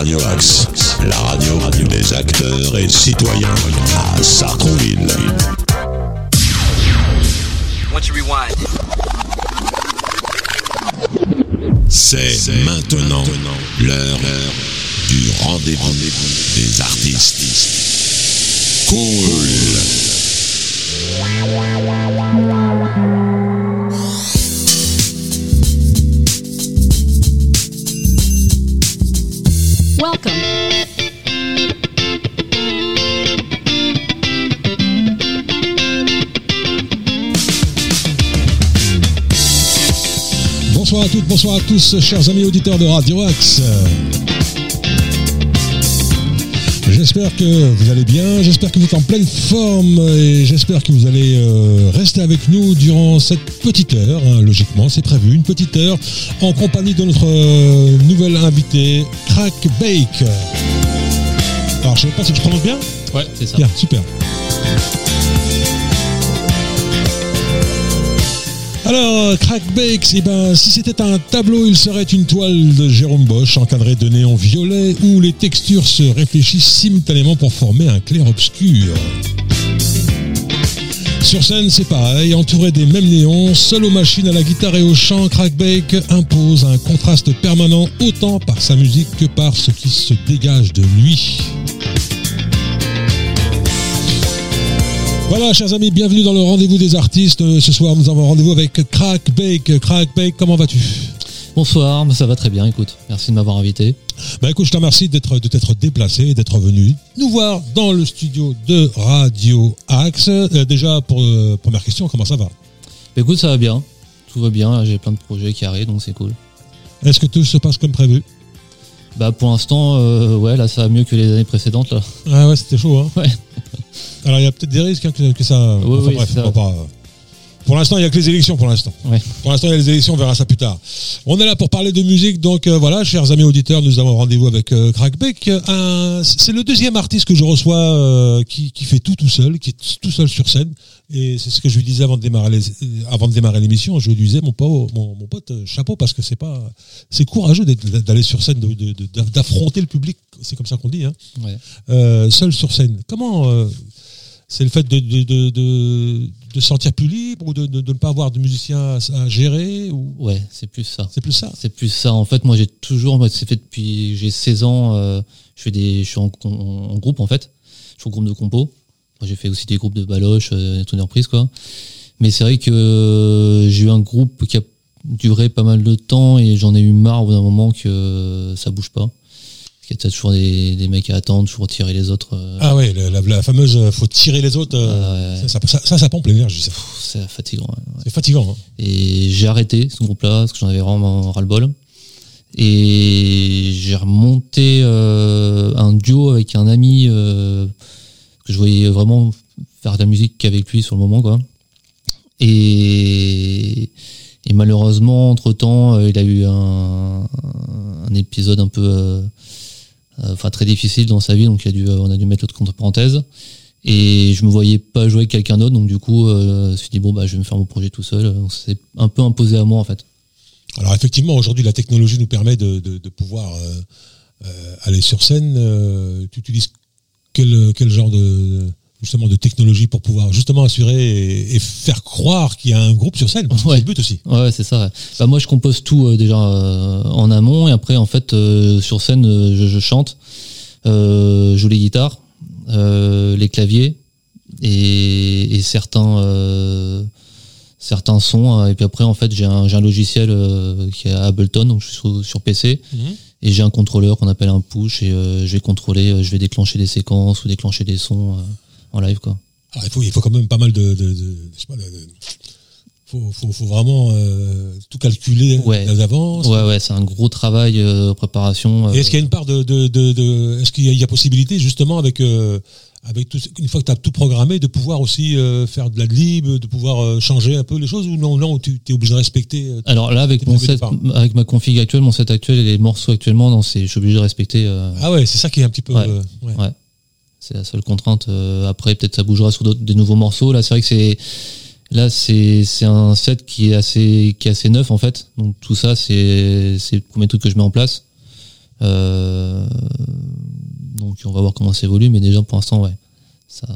Radio Axe, la radio des acteurs et citoyens à Sartrouville. C'est maintenant l'heure du rendez-vous des artistes. Cool. Welcome. Bonsoir à toutes, bonsoir à tous, chers amis auditeurs de Radio Axe. J'espère que vous allez bien, j'espère que vous êtes en pleine forme et j'espère que vous allez euh, rester avec nous durant cette petite heure. hein, logiquement, c'est prévu, une petite heure en compagnie de notre euh, nouvelle invité, Crack Bake. Alors, je sais pas si je prononce bien? Ouais, c'est ça. Bien, super. Alors, Crack Bakes, eh ben, si c'était un tableau, il serait une toile de Jérôme Bosch encadrée de néon violet où les textures se réfléchissent simultanément pour former un clair-obscur. Sur scène, c'est pareil, entouré des mêmes néons, seul aux machines, à la guitare et au chant, Crackbake impose un contraste permanent autant par sa musique que par ce qui se dégage de lui. Voilà, chers amis, bienvenue dans le rendez-vous des artistes. Euh, Ce soir, nous avons rendez-vous avec Crackbake. Crackbake, comment vas-tu? Bonsoir, ça va très bien, écoute. Merci de m'avoir invité. Bah écoute, je te remercie d'être, de t'être déplacé, d'être venu nous voir dans le studio de Radio Axe. Euh, déjà, pour euh, première question, comment ça va? Bah, écoute, ça va bien. Tout va bien, j'ai plein de projets qui arrivent, donc c'est cool. Est-ce que tout se passe comme prévu? Bah pour l'instant, euh, ouais, là ça va mieux que les années précédentes. Là. Ah ouais, c'était chaud, hein Ouais. Alors, il y a peut-être des risques hein, que, que ça... Oui, enfin, oui, bref, ça. pas- Pour l'instant, il n'y a que les élections pour l'instant. Ouais. Pour l'instant, il y a les élections, on verra ça plus tard. On est là pour parler de musique, donc euh, voilà, chers amis auditeurs, nous avons rendez-vous avec euh, Crackbeck. Un- C'est le deuxième artiste que je reçois euh, qui, qui fait tout tout seul, qui est tout seul sur scène. Et c'est ce que je lui disais avant de démarrer les- euh, avant de démarrer l'émission. Je lui disais, mon, po- mon, mon pote, euh, chapeau, parce que c'est pas, c'est courageux d'aller sur scène, d'affronter le public. C'est comme ça qu'on dit, hein Ouais. euh, seul sur scène. Comment euh, c'est le fait de, de, de, de, de se sentir plus libre ou de, de, de ne pas avoir de musicien à, à gérer ou Ouais, c'est plus ça. c'est plus ça C'est plus ça. En fait, moi j'ai toujours, moi, c'est fait depuis j'ai 16 ans, euh, je fais des, je suis en, en- en groupe en fait. Je suis au groupe de compo. Moi, j'ai fait aussi des groupes de baloches, euh, reprise quoi. Mais c'est vrai que euh, j'ai eu un groupe qui a duré pas mal de temps et j'en ai eu marre au bout d'un moment que ça bouge pas. Y a toujours des, des mecs à attendre, toujours tirer les autres. euh, Ah ouais, la, la- la fameuse euh, faut tirer les autres. euh, Ouais. ça, ça, ça, ça, ça pompe l'énergie. ça. pff, c'est fatigant. ouais. C'est fatigant. hein. Et j'ai arrêté ce groupe-là parce que j'en avais vraiment ras-le-bol. Et j'ai remonté euh, un duo avec un ami que je voyais vraiment faire de la musique qu'avec lui sur le moment, quoi. Et, et malheureusement, entre temps, il a eu un, un épisode un peu, euh, enfin très difficile dans sa vie, donc a dû, euh, on a dû mettre l'autre contre parenthèse. Et je me voyais pas jouer avec quelqu'un d'autre, donc du coup, euh, je me suis dit bon bah je vais me faire mon projet tout seul. C'est un peu imposé à moi en fait. Alors effectivement, aujourd'hui, la technologie nous permet de, pouvoir euh, euh, aller sur scène. Euh, tu utilises quel, quel genre de justement de technologie pour pouvoir justement assurer et, et faire croire qu'il y a un groupe sur scène Ouais. C'est le but aussi. Ouais, c'est ça. ouais. Bah moi je compose tout euh, déjà euh, en amont et après en fait euh, sur scène je, je chante, je joue les guitares, les claviers et, et certains certains sons hein. et puis après en fait j'ai un, logiciel euh, qui est Ableton donc je suis sur, sur PC et j'ai un contrôleur qu'on appelle un push et euh, je vais contrôler, euh, je vais déclencher des séquences ou déclencher des sons en live quoi. Alors, il faut, il faut quand même pas mal de, de, de- je sais pas, de- faut, faut, faut vraiment euh, tout calculer Ouais. d'avance. Ouais ouais c'est un gros travail euh, préparation. euh, Et est-ce qu'il y a une part de, de, de, de- est-ce qu'il y, a- il y a possibilité justement avec euh, avec tout, une fois que tu as tout programmé de pouvoir aussi euh, faire de la lib, de pouvoir euh, changer un peu les choses ou non non tu es obligé de respecter euh, Alors là, avec mon set, avec ma config actuelle, mon set actuel et les morceaux actuellement, non, c'est, je suis obligé de respecter. euh, Ah ouais, c'est ça qui est un petit peu Ouais. euh, ouais. C'est la seule contrainte. Euh, après, peut-être ça bougera sur d'autres, des nouveaux morceaux. Là, c'est vrai que c'est, là, c'est, c'est un set qui est assez, qui est assez neuf en fait. Donc tout ça, c'est, c'est le premier truc que je mets en place. Euh, donc on va voir comment ça évolue, mais déjà pour l'instant, ouais, ça,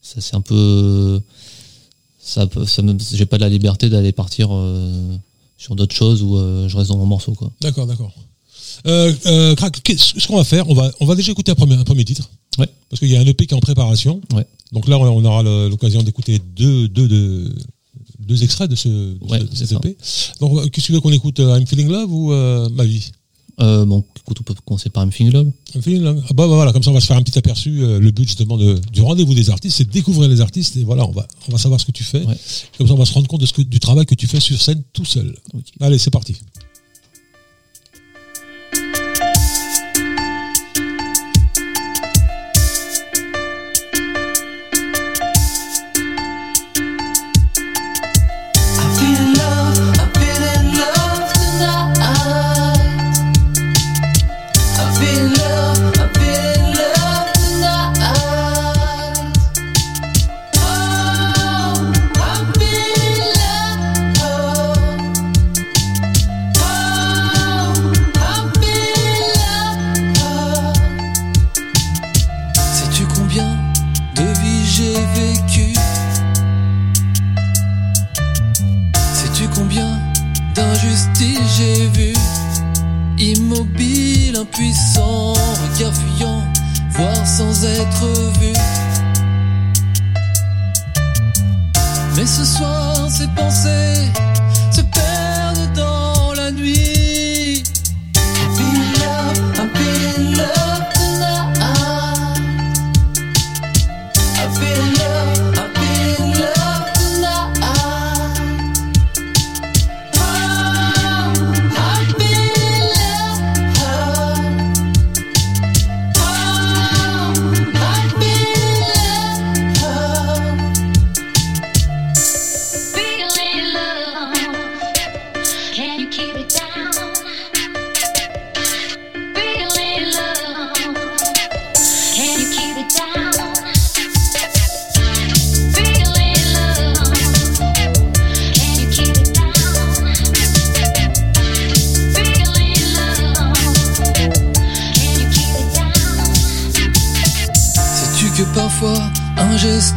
c'est un peu, ça, ça j'ai pas de la liberté d'aller partir euh, sur d'autres choses où je reste dans mon morceau, quoi. D'accord, d'accord. Euh, euh, Crac, qu'est-ce ce qu'on va faire, on va, on va déjà écouter un premier, un premier titre. Ouais. Parce qu'il y a un EP qui est en préparation. Ouais. Donc là, on aura l'occasion d'écouter deux, deux, deux, deux extraits de, ce, de Ouais, cet ça. EP. Donc, euh, qu'est-ce que tu veux qu'on écoute I'm Feeling Love ou euh, Ma vie? Euh, bon, écoute, on peut commencer par M. Love. I'm Feeling Love. Ah bah, bah, voilà, comme ça, on va se faire un petit aperçu. Le but, justement, de, du rendez-vous des artistes, c'est de découvrir les artistes. Et voilà, on va, on va savoir ce que tu fais. Ouais. Comme ça, on va se rendre compte de ce que, du travail que tu fais sur scène tout seul. Allez, c'est parti.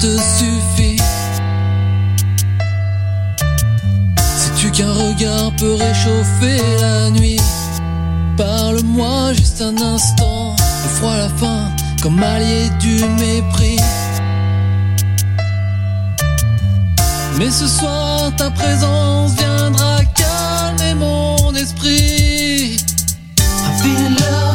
Suffit Sais-tu qu'un regard peut réchauffer la nuit? Parle-moi juste un instant, le froid à la fin, comme allié du mépris. Mais ce soir, ta présence viendra calmer mon esprit. I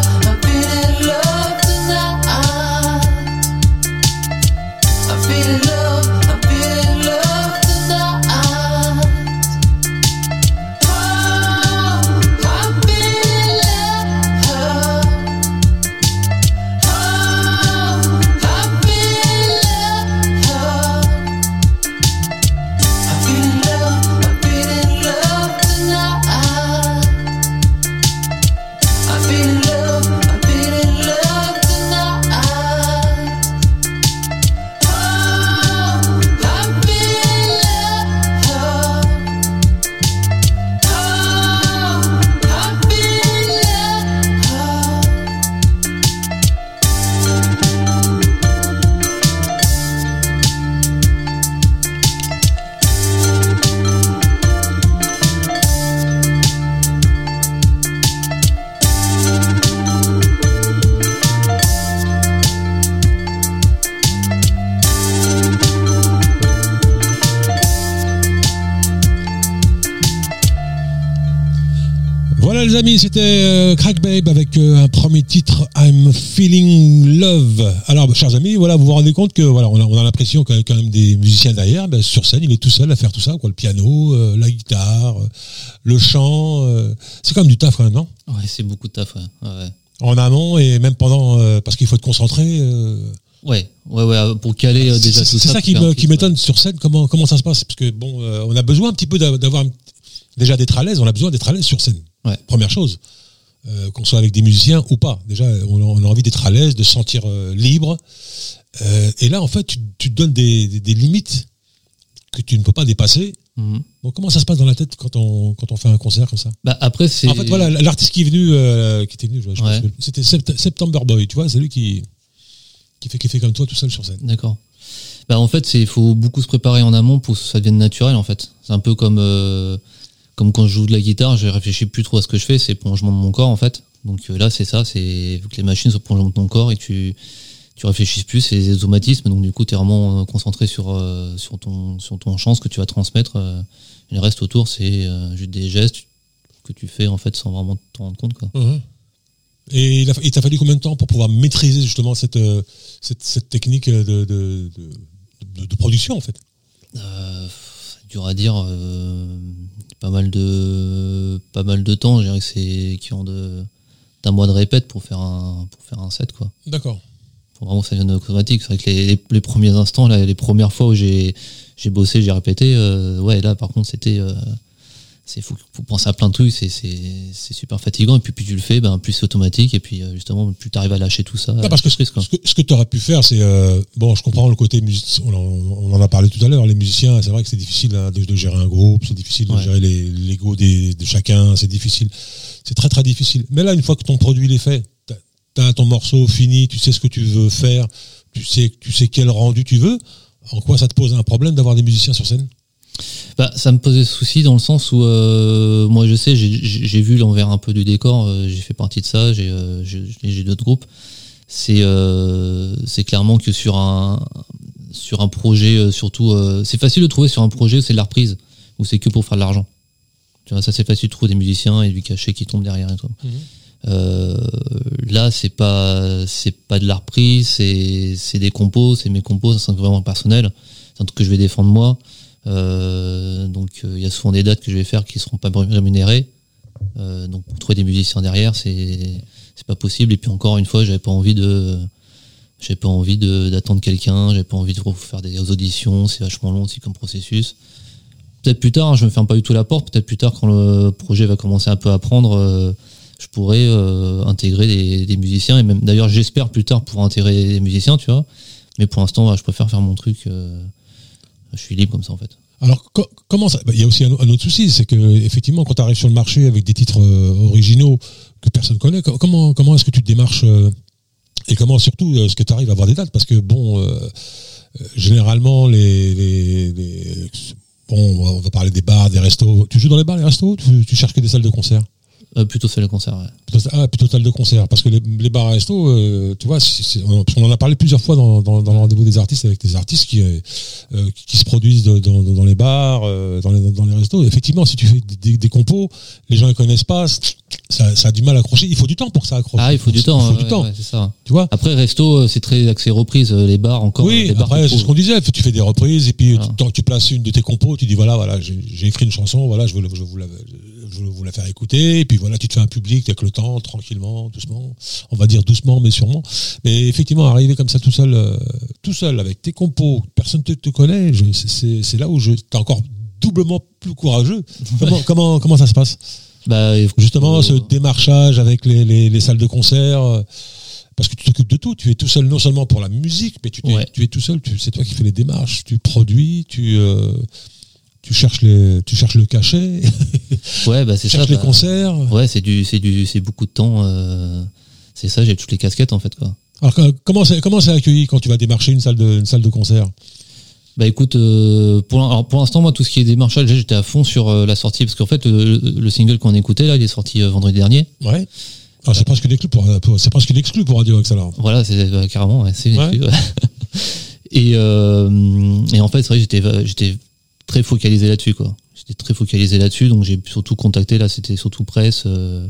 Voilà les amis, c'était euh, Crack Babe avec euh, un premier titre I'm Feeling Love. Alors bah, chers amis, voilà, vous vous rendez compte que voilà, on a, on a l'impression qu'il y a quand même des musiciens derrière. Ben, sur scène, il est tout seul à faire tout ça, quoi, le piano, euh, la guitare, le chant. c'est quand même du taf quand même, non? Ouais, c'est beaucoup de taf, ouais. ouais. En amont et même pendant, parce qu'il faut être concentré. Ouais, ouais, ouais, pour caler euh, déjà c'est tout c'est ça. ça pour qui m'étonne ouais. sur scène. Comment comment ça se passe Parce que bon, euh, on a besoin un petit peu d'a- d'avoir déjà d'être à l'aise. On a besoin d'être à l'aise sur scène. Ouais. Première chose. Euh, qu'on soit avec des musiciens ou pas. Déjà, on a, on a envie d'être à l'aise, de se sentir euh, libre. Euh, et là, en fait, tu, tu te donnes des, des- des limites que tu ne peux pas dépasser Mhm. Donc comment ça se passe dans la tête quand on, quand on fait un concert comme ça? Bah, après, c'est. En fait, voilà, l'artiste qui est venu, qui était venu, Ouais. c'était Sept- September Boy, tu vois, c'est lui qui, qui fait, qui fait comme toi tout seul sur scène. D'accord. Bah, en fait, il faut beaucoup se préparer en amont pour que ça devienne naturel en fait. C'est un peu comme comme quand je joue de la guitare, je réfléchis plus trop à ce que je fais, c'est le prolongement de mon corps en fait. Donc euh, là, c'est ça, c'est que les machines soient le prolongement de ton corps et tu tu réfléchisses plus, c'est des automatismes. Donc du coup, tu es vraiment euh, concentré sur euh, sur ton sur ton chant, ce que tu vas transmettre. et le reste autour, c'est juste des gestes que tu fais en fait sans vraiment t'en rendre compte quoi. Mhm. Et il t'a fallu combien de temps pour pouvoir maîtriser justement cette, cette, cette technique de, de, de, production en fait? Euh, dur à dire. euh, pas mal de pas mal de temps. Je dirais que c'est qui ont de d'un mois de répète pour faire un pour faire un set quoi. D'accord. Faut vraiment que ça devienne automatique. C'est vrai que les, les, les premiers instants, là, les premières fois où j'ai j'ai bossé, j'ai répété. euh, ouais, là par contre c'était euh, c'est faut, faut penser à plein de trucs. C'est c'est c'est super fatigant. Et puis plus tu le fais, ben plus c'est automatique. Et puis euh, justement plus tu arrives à lâcher tout ça. Non, parce que ce, triste, quoi. ce que, ce que tu aurais pu faire, c'est. euh, bon, je comprends le côté musicien, on, en- on en a parlé tout à l'heure, les musiciens, c'est vrai que c'est difficile hein, de, de gérer un groupe, c'est difficile de Ouais. gérer les- l'ego des- de chacun, c'est difficile. C'est très très difficile. Mais là, une fois que ton produit il est fait, tu as ton morceau fini, tu sais ce que tu veux faire, tu sais, tu sais quel rendu tu veux, en quoi ça te pose un problème d'avoir des musiciens sur scène? Bah, ça me posait souci dans le sens où euh, moi je sais, j'ai- vu l'envers un peu du décor, euh, j'ai fait partie de ça, j'ai euh, j'ai- d'autres groupes. C'est c'est clairement que sur un sur un projet, surtout, c'est facile de trouver sur un projet où c'est de la reprise, où c'est que pour faire de l'argent. Tu vois, ça c'est facile de trouver des musiciens et du cachet qui tombe derrière et tout. Euh, là, c'est pas c'est pas de la reprise, c'est c'est des compos, c'est mes compos, c'est un truc vraiment personnel, c'est un truc que je vais défendre moi. Euh, donc euh, il y a souvent des dates que je vais faire qui seront pas rémunérées. Euh, donc pour trouver des musiciens derrière, c'est c'est pas possible. Et puis encore une fois, j'avais pas envie de j'avais pas envie d'attendre quelqu'un, j'avais pas envie de faire des auditions, c'est vachement long aussi comme processus. Peut-être plus tard, hein, je me ferme pas du tout la porte. Peut-être plus tard, quand le projet va commencer un peu à prendre, je pourrais intégrer des, musiciens et même d'ailleurs, j'espère plus tard pouvoir intégrer des musiciens, tu vois. Mais pour l'instant, je préfère faire mon truc. Je suis libre comme ça en fait. Alors, co- comment ça bah, Il y a aussi un, autre souci, c'est que effectivement, quand tu arrives sur le marché avec des titres euh, originaux que personne connaît, co- comment est-ce que tu te démarches euh, et comment surtout euh, est-ce que tu arrives à avoir des dates? Parce que bon, généralement les- bon, on va parler des bars, des restos. Tu joues dans les bars, les restos tu, tu cherches que des salles de concert? Euh, plutôt c'est le concert. Ouais. Plutôt, ah, plutôt salle de concert. Parce que les, les bars à resto, euh, tu vois, on, en a parlé plusieurs fois dans, dans, dans le rendez-vous des artistes avec des artistes qui, euh, euh, qui, qui se produisent de- dans, dans les bars, dans, les, dans les restos. Effectivement, si tu fais des, des- des compos, les gens ne connaissent pas, ça, ça a du mal à accrocher. Il faut du temps pour que ça accroche. Ah, il faut du temps. Il faut du temps. ouais, ça. Tu vois? Après, resto, c'est très axé reprise. Les bars encore. oui, les bars, après, c'est ce qu'on disait. Tu fais des reprises et puis Voilà. tu, tu places une de tes compos, tu dis voilà, voilà, j'ai écrit une chanson, voilà, je veux, je vous la, je vous la faire écouter. Et puis voilà, tu te fais un public avec le temps, tranquillement, doucement. On va dire doucement, mais sûrement. Mais effectivement, arriver comme ça tout seul, euh, tout seul, avec tes compos, personne ne te, te connaît, c'est- là où je t'es encore doublement plus courageux. Comment, comment, comment ça se passe? Bah, Justement, ce démarchage avec les, les- les salles de concert. euh, Parce que tu t'occupes de tout, tu es tout seul non seulement pour la musique, mais tu, t'es- Ouais. tu es tout seul, tu- c'est toi qui fais les démarches, tu produis, tu, euh, tu, cherches, les, tu cherches le cachet, Ouais, bah, c'est ça. cherches les bah, concerts. Ouais, c'est du, c'est du, c'est beaucoup de temps. euh, c'est ça, j'ai toutes les casquettes en fait, quoi. Alors comment c'est comment c'est accueilli quand tu vas démarcher une salle de, une salle de concert? Bah écoute, euh, pour, alors, pour l'instant, moi, tout ce qui est démarchage, j'étais à fond sur euh, la sortie, parce qu'en fait, le, le single qu'on écoutait, là, il est sorti vendredi dernier. Ouais. Alors c'est presque une exclu pour, pour- c'est presque une exclu pour Radio Axe alors. Voilà, c'est carrément, ouais, c'est Ouais. ouais. et, et en fait, c'est vrai j'étais, j'étais très focalisé là-dessus, quoi. J'étais très focalisé là-dessus, donc j'ai surtout contacté, là, c'était surtout presse, euh,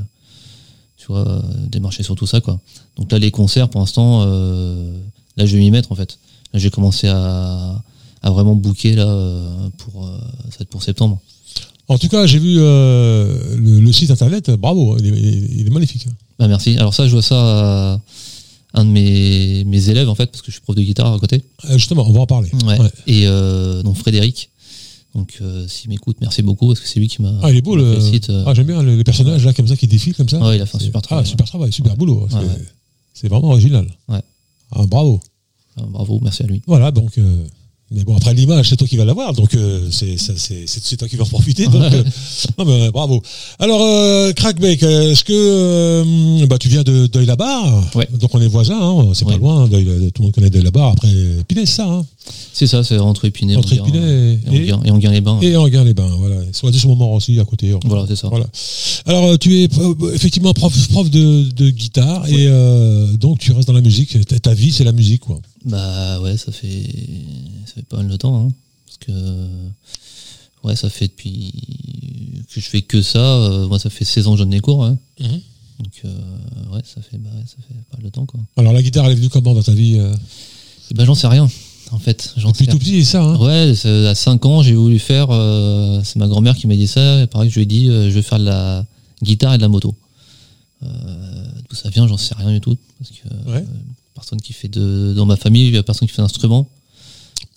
tu vois, euh, démarcher sur tout ça, quoi. Donc là, les concerts, pour l'instant, euh, là, je vais m'y mettre, en fait. Là, j'ai commencé à, à vraiment booker, là, pour, ça va être pour septembre. En tout cas, j'ai vu euh, le, le site internet, bravo, il est, il est magnifique. Bah, merci. Alors ça, je vois ça à un de mes, mes élèves, en fait, parce que je suis prof de guitare à côté. Justement, on va en parler. Ouais. Ouais. Et euh, donc Frédéric. Donc euh, s'il m'écoute, merci beaucoup parce que c'est lui qui m'a. Ah, il est beau le. euh. Ah, j'aime bien le- les personnages là comme ça qui défilent comme ça. Ouais, il a fait un super travail, Ah, super travail, super boulot. C'est Ouais, ouais. c'est vraiment original. Ouais. Ah, bravo. Ah, bravo, merci à lui. Voilà, donc euh, Mais bon, après l'image, c'est toi qui vas l'avoir, donc euh, c'est toi qui vas en profiter. Donc, euh, non, mais, bravo. Alors, euh, Crackback, euh, est-ce que euh, bah tu viens de deuil la barre Ouais. Donc on est voisins, hein, c'est pas loin. Deuil, tout le monde connaît deuil la barre. Après, Pinet, c'est ça. Hein, C'est ça, c'est entre Épinay Entre et- et, Enghien- et Enghien-les-Bains. et Enghien les Bains. Voilà. Soit de ce moment aussi à côté. Voilà, c'est ça. Voilà. Alors, euh, tu es euh, effectivement prof, prof de, de guitare et euh, donc tu restes dans la musique. Ta vie, c'est la musique, quoi. Bah ouais, ça fait ça fait pas mal de temps, hein, parce que ouais, ça fait depuis que je fais que ça. euh, moi, ça fait 16 ans que je donne des cours, hein. Mhm. donc euh, ouais, ça fait bah, ça fait pas mal de temps quoi. Alors, la guitare, elle est venue comment dans ta vie euh, ben j'en sais rien, en fait. J'en Depuis sais tout petit, c'est ça. Hein? Ouais, à 5 ans, j'ai voulu faire. euh, c'est ma grand-mère qui m'a dit ça. Et pareil, je lui ai dit, je vais faire de la guitare et de la moto. D'où ça vient, j'en sais rien du tout. Parce que Ouais. Personne qui fait de. Dans ma famille, il y a personne qui fait d'instrument.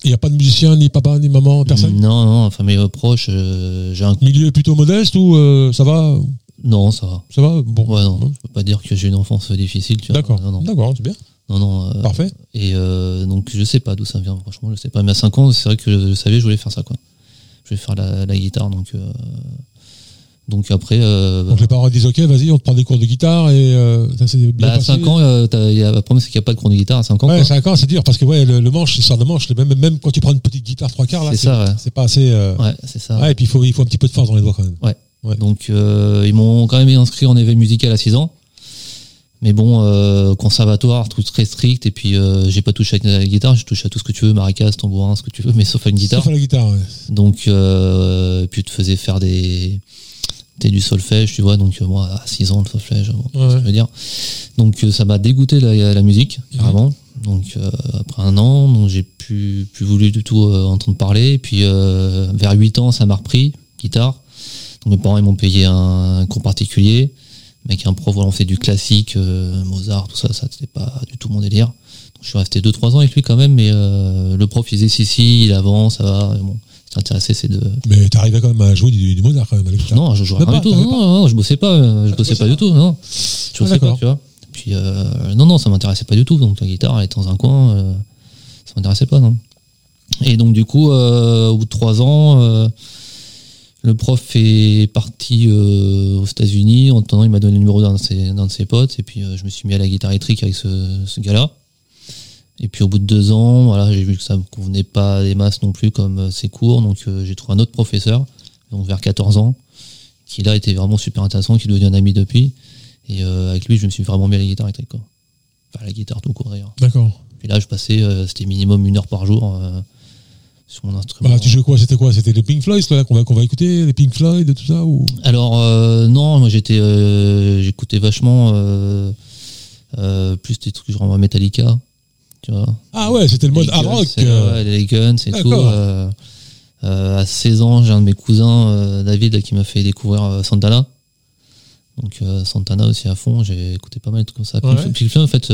Il n'y a pas de musicien, ni papa, ni maman, personne? Non, non, enfin, mes proches, euh, j'ai un. Milieu plutôt modeste ou euh, ça va? Non, ça va. Ça va? Bon. Ouais, non, je peux pas dire que j'ai une enfance difficile, tu vois. D'accord. D'accord, c'est bien. non, non, euh, Parfait. Et donc, je sais pas d'où ça vient, franchement, je sais pas. Mais à 5 ans, c'est vrai que je savais, je voulais faire ça, quoi. Je voulais faire la, la guitare, donc. Donc après. euh, Donc les parents disent ok, vas-y, on te prend des cours de guitare et euh, ça s'est bien bah, à passé. 5 ans, euh, y a, le problème, c'est qu'il n'y a pas de cours de guitare à 5 ans. Ouais, quoi. 5 ans, c'est dur parce que ouais, le, le manche, l'histoire de manche, même, même quand tu prends une petite guitare trois quarts là, C'est ça, ouais. c'est pas assez. euh, Ouais, c'est ça. ouais, et puis il faut, il faut un petit peu de force dans les doigts quand même. Ouais. Donc, euh, ils m'ont quand même inscrit en éveil musical à 6 ans. Mais bon, conservatoire, tout très strict. Et puis, j'ai pas touché à la guitare, j'ai touché à tout ce que tu veux, maracas, tambourin, ce que tu veux, mais sauf à une guitare. Sauf à la guitare, ouais. Donc, euh, puis, tu te faisais faire des. T'es du solfège, tu vois. Donc, euh, moi, à 6 ans, le solfège, bon, Ouais. ce que je veux dire. Donc, euh, ça m'a dégoûté la, la musique, carrément. Donc, euh, après un an, donc j'ai plus, plus voulu du tout euh, entendre parler. Et puis, euh, vers 8 ans, ça m'a repris, guitare. Donc, mes parents, ils m'ont payé un, cours particulier. Avec un prof, voilà, on fait du classique, euh, Mozart, tout ça, ça, c'était pas du tout mon délire. Donc, je suis resté 2-3 ans avec lui quand même, mais euh, le prof, il disait si, si, il avance, ça va. Et bon, m'intéressait, c'est de. Mais t'arrivais quand même à jouer du, du Mozart quand même guitare. Non, je jouais rien pas, du tout. Non, non, non, je bossais pas. euh, Je bossais bossais pas du tout. Non, je Ah, bossais pas, tu vois. Puis euh, non, non, ça m'intéressait pas du tout. Donc la guitare, elle était dans un coin. euh, ça m'intéressait pas, non. Et donc du coup, euh, au bout de trois ans, le prof est parti aux États-Unis. En attendant, il m'a donné le numéro d'un de de ses potes. Et puis je me suis mis à la guitare électrique avec ce, ce gars-là. Et puis au bout de deux ans, voilà, j'ai vu que ça me convenait pas des masses non plus comme euh, ses cours. Donc euh, j'ai trouvé un autre professeur, donc vers 14 ans, qui là était vraiment super intéressant, qui est devenu un ami depuis. Et euh, avec lui, je me suis vraiment mis à la guitare électrique. Quoi. Enfin, la guitare tout court d'ailleurs. D'accord. Puis là, je passais, euh, c'était minimum une heure par jour sur mon instrument. Bah, tu jouais quoi? C'était quoi? C'était les Pink Floyd là qu'on va, qu'on va écouter, les Pink Floyd et tout ça ou? Alors non, moi j'étais, j'écoutais vachement plus des trucs genre Metallica, tu vois. Ah ouais, c'était le mode hard rock. euh, les Guns et tout. Euh, euh, à 16 ans, j'ai un de mes cousins, David, qui m'a fait découvrir Santana. Donc Santana aussi à fond, j'ai écouté pas mal de trucs comme ça. Pink Ouais. Floyd- Pink Floyd, en fait,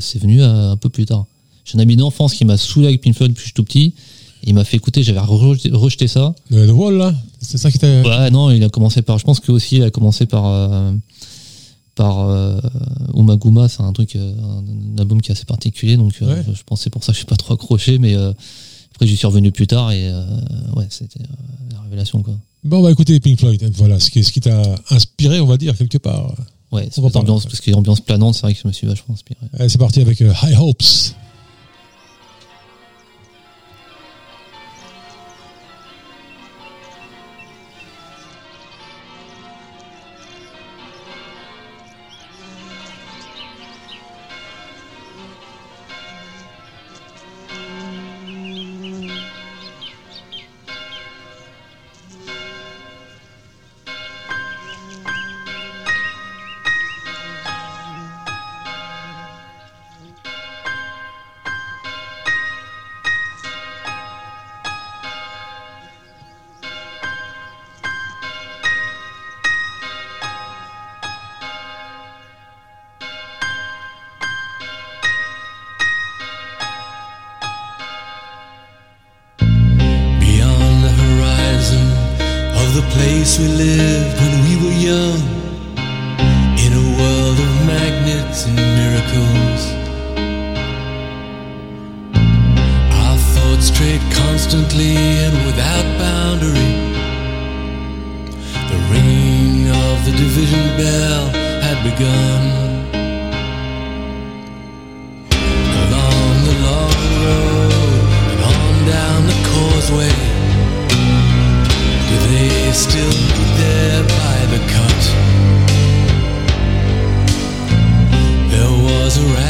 c'est venu un peu plus tard. J'ai un ami d'enfance qui m'a saoulé avec Pink Floyd depuis que je suis tout petit. Et il m'a fait écouter, j'avais rejeté, rejeté ça. le, le Wall là C'est ça qui t'a. Ouais, non, il a commencé par. Je pense que aussi il a commencé par par euh, Umaguma, c'est un truc, euh, un, album qui est assez particulier, donc euh, Ouais. je c'est pour ça que je suis pas trop accroché, mais euh, après j'y suis revenu plus tard et ouais, c'était la révélation quoi. Bon, on va écouter les Pink Floyd. Voilà, ce qui, ce qui t'a inspiré, on va dire, quelque part. Ouais, c'est ambiance, parce qu'il y a une ambiance planante, c'est vrai que je me suis vachement inspiré. Allez, c'est parti avec High Hopes.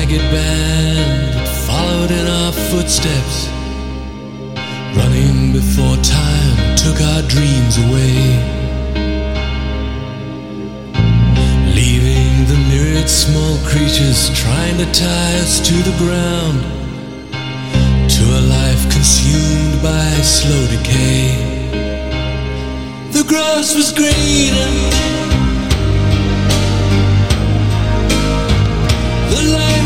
Ragged band that followed in our footsteps, running before time took our dreams away. Leaving the myriad small creatures trying to tie us to the ground, to a life consumed by slow decay. The grass was greener. The light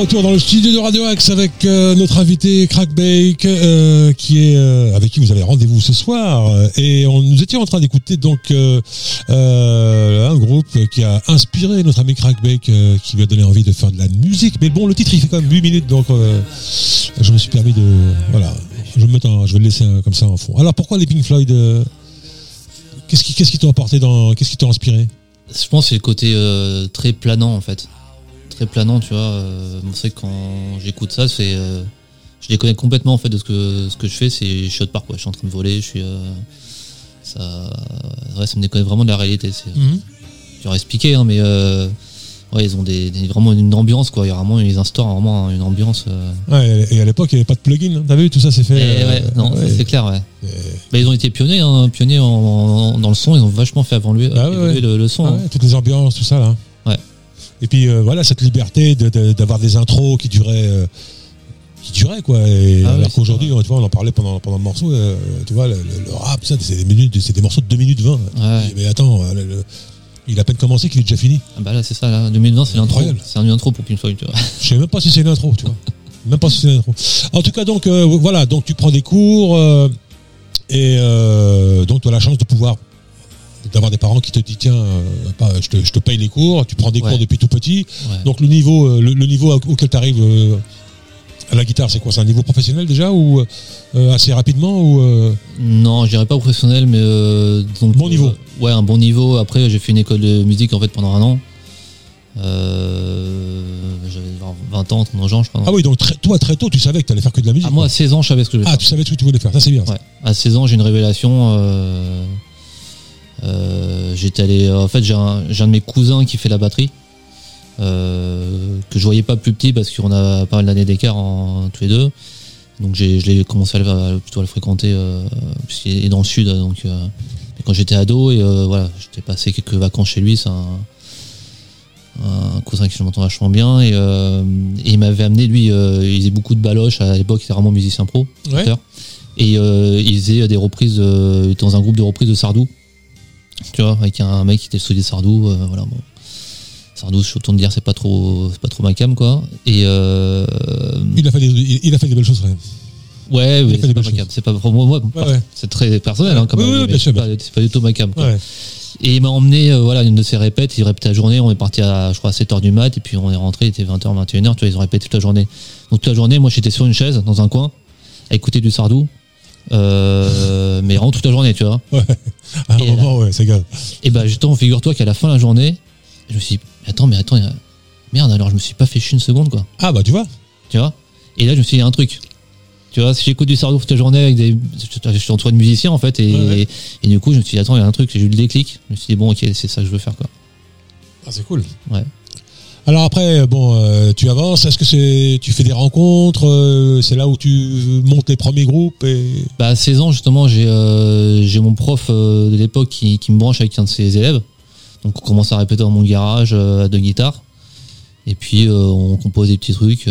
Retour dans le studio de Radio Axe avec euh, notre invité Crackbake, euh, qui est euh, avec qui vous avez rendez-vous ce soir. Et on nous étions en train d'écouter donc un groupe qui a inspiré notre ami Crackbake, qui lui a donné envie de faire de la musique. Mais bon, le titre il fait quand même 8 minutes, donc je me suis permis de voilà, je vais le laisser comme ça en fond. Alors pourquoi les Pink Floyd Qu'est-ce qui t'a qu'est-ce qui t'a inspiré? Je pense c'est le côté très planant en fait. Très planant, tu vois. Euh, moi, c'est quand j'écoute ça, c'est. euh, je déconnecte complètement en fait de ce que, ce que je fais, c'est je suis autre part quoi. Je suis en train de voler, je suis. euh, ça. Ouais, ça me déconnecte vraiment de la réalité. C'est dur à expliquer, hein, mais. Euh, ouais, ils ont des, des- vraiment une ambiance quoi. Il y a vraiment, ils instaurent vraiment une ambiance. euh, Ouais, et à l'époque il n'y avait pas de plugin. hein. T'as vu tout ça c'est fait. et euh, non, ouais. c'est clair, ouais. Bah, ils ont été pionniers, hein, pionniers en, en- dans le son, ils ont vachement fait Ah ouais, évoluer ouais. Le, le son. Ah hein. toutes les ambiances, tout ça là. Ouais. Et puis euh, voilà cette liberté de- de- d'avoir des intros qui duraient, euh, qui duraient quoi. Et Ah alors qu'aujourd'hui, tu vois, on en parlait pendant pendant le morceau. euh, tu vois, le, le- le rap, ça, c'est des minutes, c'est des morceaux de 2 minutes 20. Ouais. Mais attends, euh, le- il a à peine commencé qu'il est déjà fini. Ah bah là, c'est ça, là. 2020, c'est l'intro. C'est un intro pour Pink Floyd, tu vois. Je sais même pas si c'est une intro, tu vois. Même pas si c'est une intro. En tout cas, donc euh, voilà, donc tu prends des cours euh, et euh, donc tu as la chance de pouvoir d'avoir des parents qui te disent tiens, euh, je, te, je te paye les cours, tu prends des Ouais. cours depuis tout petit. Ouais. Donc le niveau, euh, le, le niveau auquel tu arrives à la guitare, c'est quoi? C'est un niveau professionnel déjà ou euh, assez rapidement ou euh, Non, je dirais pas professionnel, mais euh, donc, Bon niveau. euh, ouais, un bon niveau. Après, j'ai fait une école de musique en fait pendant un an. Euh, J'avais 20 ans, 30 ans, je crois. Ah oui, donc très- toi très tôt, tu savais que tu allais faire que de la musique. Ah, moi, à quoi. 16 ans, je savais ce que je voulais Ah, tu savais ce que tu voulais faire. Ça c'est bien. Ouais. À 16 ans, j'ai une révélation. Euh, euh, J'étais allé. En fait, j'ai un, de mes cousins qui fait la batterie. euh, que je voyais pas plus petit parce qu'on a pas mal d'années d'écart en tous les deux. Donc j'ai, je l'ai commencé à, le- à- plutôt à le fréquenter euh, puisqu'il est dans le sud. Donc euh, et quand j'étais ado et euh, voilà, j'étais passé quelques vacances chez lui. C'est un, un cousin qui je m'entends vachement bien et, euh, et il m'avait amené lui euh, il faisait beaucoup de baloches à l'époque il était vraiment musicien pro Ouais. et euh, il faisait des reprises euh, il était dans un groupe de reprises de Sardou tu vois avec un mec qui était soudé Sardou euh, voilà bon. Sardou je suis autant de dire c'est pas trop c'est pas trop ma cam quoi. Et euh, Il a fait des, il, il a fait des belles choses quand même. ouais, c'est pas belles ma cam. choses. c'est pas pour moi, moi, Ouais, ouais. c'est très personnel hein, quand même, c'est pas, du tout ma cam quoi. Et il m'a emmené, euh, voilà, une de ses répètes, il répétait la journée, on est parti à, je crois, à 7h du mat, et puis on est rentré, il était 20h, 21h, tu vois, ils ont répété toute la journée. Donc toute la journée, moi j'étais sur une chaise, dans un coin, à écouter du sardou, euh, mais vraiment toute la journée, tu vois. À un Et moment, ouais, c'est grave. Et bah justement, figure-toi qu'à la fin de la journée, je me suis dit, mais attends, mais attends, merde, alors je me suis pas fait chier une seconde, quoi, Ah bah tu vois. tu vois? Et là, je me suis dit, il y a un truc. Tu vois, si j'écoute du sardou toute la journée avec des. Je suis entouré de musiciens en fait, et, Ouais, ouais. et du coup, je me suis dit, attends, il y a un truc, j'ai eu le déclic. Je me suis dit, bon, ok, c'est ça que je veux faire, quoi. Ah, c'est cool. Ouais. Alors après, bon, euh, tu avances. Est-ce que c'est, tu fais des rencontres euh, C'est là où tu montes les premiers groupes et Bah, à 16 ans, justement, j'ai euh, j'ai mon prof de l'époque qui, qui me branche avec un de ses élèves. Donc, on commence à répéter dans mon garage à deux guitares. Et puis, on compose des petits trucs.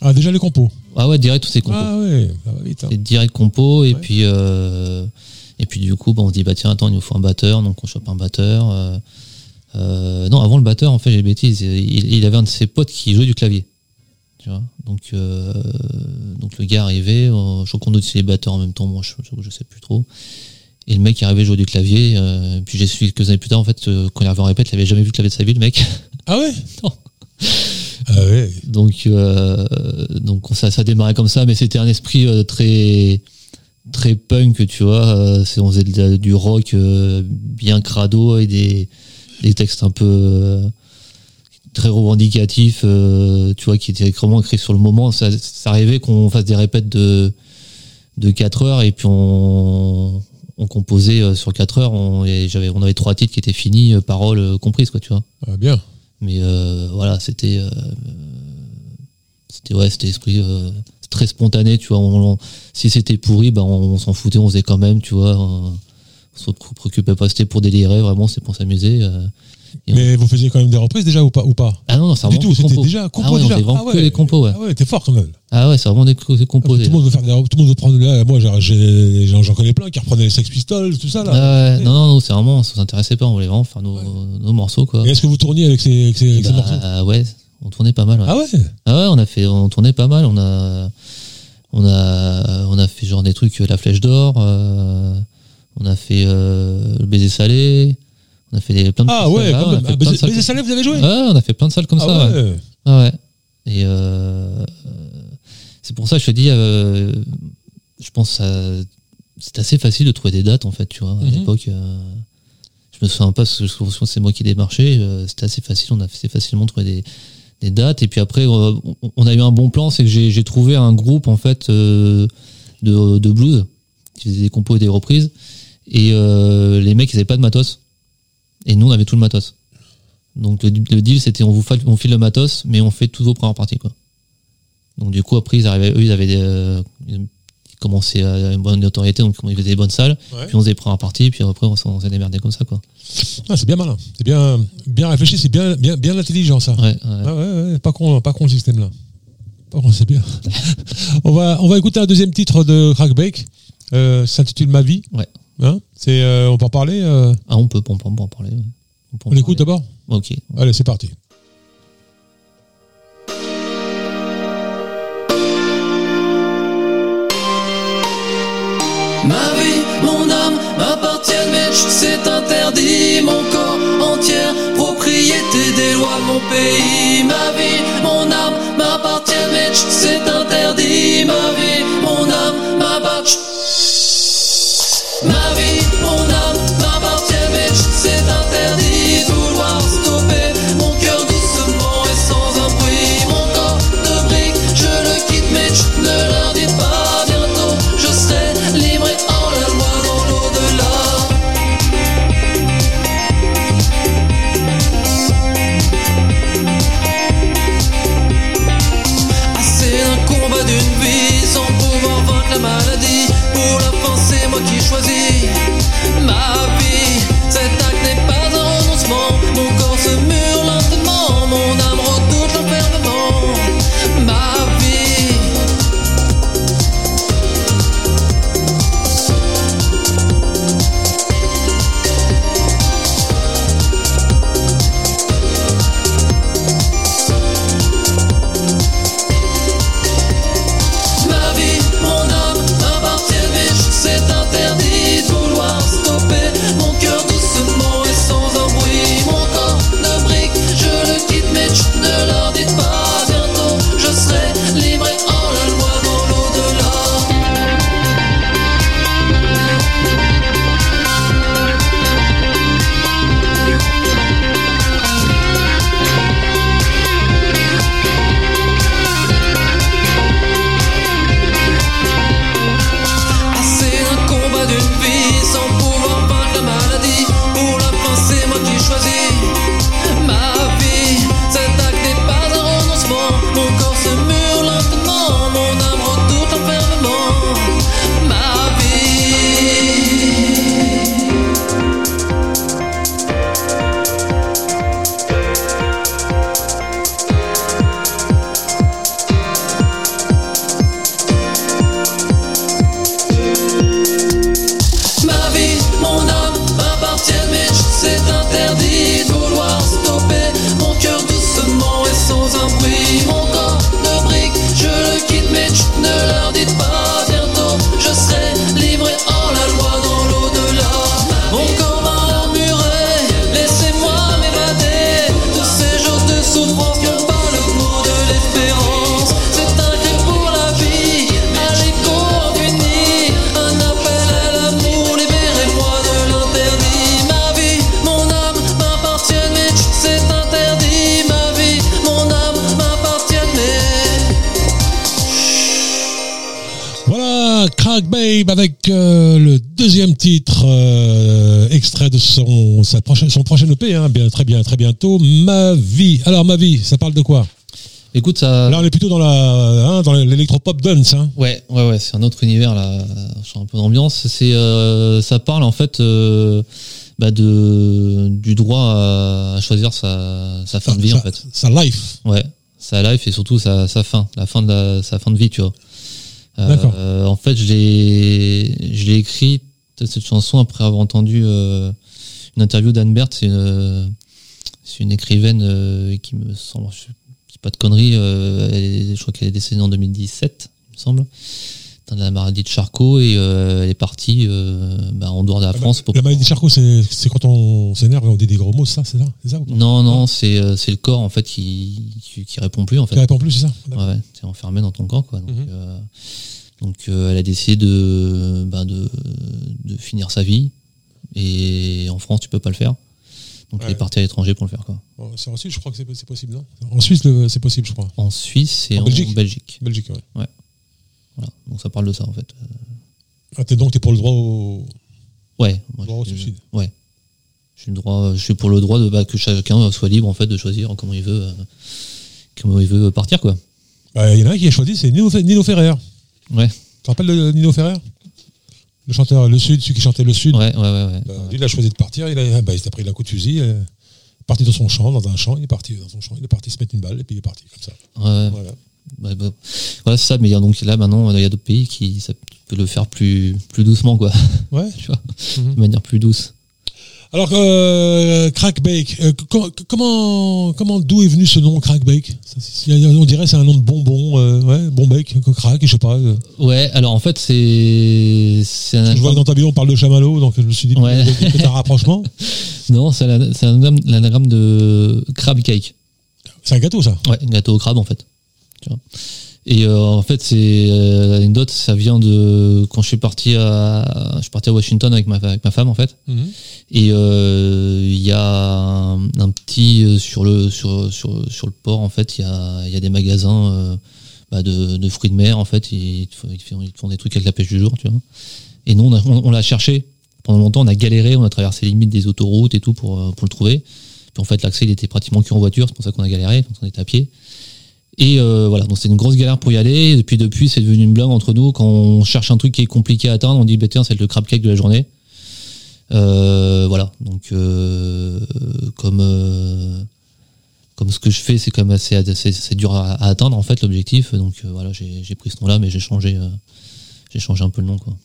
ah déjà les compos. Ah ouais, direct, tous ces compos. Ah ouais, ça va vite. hein. Direct compo. Et Ouais. puis, et puis, du coup, bah, on se dit, bah, tiens, attends, il nous faut un batteur. Donc, on chope un batteur. Euh, non, avant le batteur, en fait, j'ai des bêtises. Il, il avait un de ses potes qui jouait du clavier. Tu vois? Donc, euh, donc, le gars arrivait. euh, je crois qu'on aussi les batteurs en même temps. Moi, je, je, sais plus trop. Et le mec arrivait jouer du clavier. puis j'ai su quelques années plus tard, en fait, quand il arrivait en répète, il avait jamais vu le clavier de sa vie, le mec. Ah ouais? Non. Ah ouais. Donc, donc ça, ça démarrait comme ça, mais c'était un esprit très très punk, tu vois. C'est on faisait du rock bien crado et des, des textes un peu euh, très revendicatifs, euh, tu vois, qui étaient vraiment écrits sur le moment. Ça, ça arrivait qu'on fasse des répètes de de 4 heures et puis on on composait euh, sur 4 heures. On, et j'avais, on avait trois titres qui étaient finis, paroles comprises, quoi, tu vois. Ah, bien. Mais euh, voilà, c'était euh, c'était ouais, c'était esprit euh, très spontané, tu vois. On- on- si c'était pourri, ben on, on s'en foutait, on faisait quand même, tu vois. On, on se préoccupait pas, c'était pour délirer, vraiment, c'est pour s'amuser. euh. On- Mais vous faisiez quand même des reprises déjà ou pas ou pas? Ah non, non, c'est Du vraiment tout, que c'était déjà compo ah ouais, on déjà. vraiment ah ouais. que les compos, ouais. Ah ouais, t'es fort quand même. Ah ouais, c'est vraiment des, des Tout compos. le monde veut faire des, tout le monde veut prendre là. Moi, j'en connais plein qui reprenaient les Sex Pistols, tout ça là. Ah ouais, non, non, non, c'est vraiment, on s'intéressait pas, on voulait vraiment faire nos, nos morceaux, quoi. Et est-ce que vous tourniez avec ces, avec ces, avec ces morceaux? Bah, ouais, on tournait pas mal. Ah ouais? Ah ouais, on a fait, on tournait pas mal. On a, on a, on a fait genre des trucs, euh, la flèche d'or. euh, on a fait euh, le baiser salé. On a fait des, plein de Ah ouais. salles. Comme, on a ah, Baiser Baiser Salé, vous avez joué? Ouais, on a fait plein de salles comme Ah ça. ouais. ouais. Ah ouais. Et euh, c'est pour ça que je te dis, euh, je pense que c'est assez facile de trouver des dates en fait, tu vois. À Mhm. l'époque, je me souviens pas parce que c'est moi qui démarchais. euh, c'était assez facile, on a fait facilement trouver des, des dates. Et puis après, on- a eu un bon plan, c'est que j'ai j'ai trouvé un groupe en fait de, de blues qui faisait des compos et des reprises. Et euh, les mecs, ils avaient pas de matos. Et nous, on avait tout le matos. Donc le, le deal, c'était on vous file, on file le matos, mais on fait toutes vos premières parties, quoi. Donc du coup, après, ils arrivaient, eux, ils avaient des, euh, ils commençaient à une bonne notoriété, donc ils faisaient des bonnes salles. Ouais. Puis on faisait les premières parties, puis après, on s'en s'est démerdé comme ça, quoi. Ah, c'est bien malin. C'est bien, bien réfléchi. C'est bien, bien, bien intelligent ça. Ouais, ouais. Ah pas con, pas con le système là. Pas con, c'est bien. on va, on va écouter un deuxième titre de Crackbake. Euh, ça s'intitule Ma vie. Ouais. Hein c'est, euh, on peut en parler. euh, Ah, on peut, on peut, on peut en parler. ouais. peut en on écoute d'abord. Ok. Allez, c'est parti. Ma vie, mon âme m'appartiennent, mais c'est interdit. Mon corps entier, propriété des lois de mon pays. Ma vie, mon Babe avec euh, le deuxième titre euh, extrait de son sa prochaine son prochain EP hein, bien très bien très bientôt ma vie. Alors ma vie, ça parle de quoi? Écoute, ça. Là on est plutôt dans la hein, dans l'électropop dance hein. Ouais, ouais, ouais, c'est un autre univers là. Je change un peu d'ambiance. C'est, euh, ça parle en fait euh, bah, de du droit à, choisir sa, sa fin de vie sa, en fait. sa life. Ouais, sa life et surtout sa, sa fin, la fin de la, sa fin de vie, tu vois. Euh, en fait, je l'ai, je l'ai écrit cette chanson après avoir entendu euh, une interview d'Anne Bert. C'est une, c'est une écrivaine euh, qui me semble, je pas de conneries. euh, elle je crois qu'elle est décédée en 2017, il me semble. Dans la maladie de Charcot et euh, elle est partie euh, bah, en dehors de la France pour La maladie de Charcot c'est quand on s'énerve et on dit des gros mots ça c'est ça c'est ça ou pas? Non, non, c'est euh, c'est le corps en fait qui, qui, qui répond plus en fait. Réponds plus c'est ça Ouais, t'es enfermé dans ton corps quoi. Donc, Mhm. donc elle a décidé de, bah, de de finir sa vie et en France tu peux pas le faire. Donc elle est partie à l'étranger pour le faire quoi. Bon, C'est en Suisse je crois que c'est c'est possible non? En Suisse c'est possible je crois. En Suisse et En en, Belgique Belgique. Belgique ouais. Voilà. Donc ça parle de ça en fait. Ah, t'es donc t'es pour le droit au Ouais. Moi, Droit au suicide. Ouais. Je suis le droit, je suis pour le droit de bah, que chacun soit libre en fait de choisir comment il veut, euh, comment il veut partir quoi. Bah, Il y en a un qui a choisi, c'est Nino, Fe- Nino Ferrer. Ouais. Tu te rappelles de Nino Ferrer? Le chanteur, le Sud, celui qui chantait le Sud? Ouais, ouais, ouais. ouais. Bah, lui, il a choisi de partir. Il a, bah, il s'est pris la coup de fusil. euh, parti dans son champ, dans un champ. Il est parti dans son champ. Il est parti se mettre une balle et puis il est parti comme ça. Ouais, Voilà. Ouais, bah, voilà, c'est ça, mais il y a donc là maintenant, il y a d'autres pays qui ça peut le faire plus, plus doucement, quoi, Ouais. tu vois, Mhm. de manière plus douce. Alors, euh, Crack Bake, euh, co- comment, comment, d'où est venu ce nom Crack Bake Ça, c'est- On dirait c'est un nom de bonbon, euh, ouais, bon bake, crack, je sais pas. euh. Ouais, alors en fait, c'est. c'est un Je vois que dans ta bio on parle de chamallow, donc je me suis dit Ouais. peut-être un rapprochement. Non, c'est un c'est un anagramme- l'anagramme de crab cake. C'est un gâteau, ça. Ouais, gâteau au crabe, en fait. Et euh, en fait, c'est euh, l'anecdote, ça vient de quand je suis parti à, je suis parti à Washington avec ma, avec ma femme, en fait. Et euh, il y a un, un petit sur le sur, sur, sur le port en fait il y a, y a des magasins euh, bah, de, de fruits de mer en fait. Ils te, font, ils te font- ils te font des trucs avec la pêche du jour tu vois. Et nous on, a- on, on l'a cherché. Pendant longtemps on a galéré on a traversé les limites des autoroutes et tout pour, pour le trouver. Puis en fait l'accès il était pratiquement qu'en voiture. C'est pour ça qu'on a galéré donc on était à pied et euh, voilà donc c'est une grosse galère pour y aller et puis depuis c'est devenu une blague entre nous quand on cherche un truc qui est compliqué à atteindre on dit bah, tiens c'est le crab cake de la journée euh, voilà, donc euh, comme euh, comme ce que je fais, c'est quand même assez, assez- dur à, à atteindre en fait l'objectif. Donc euh, voilà, j'ai j'ai pris ce nom-là, mais j'ai changé, euh, j'ai changé un peu le nom quoi.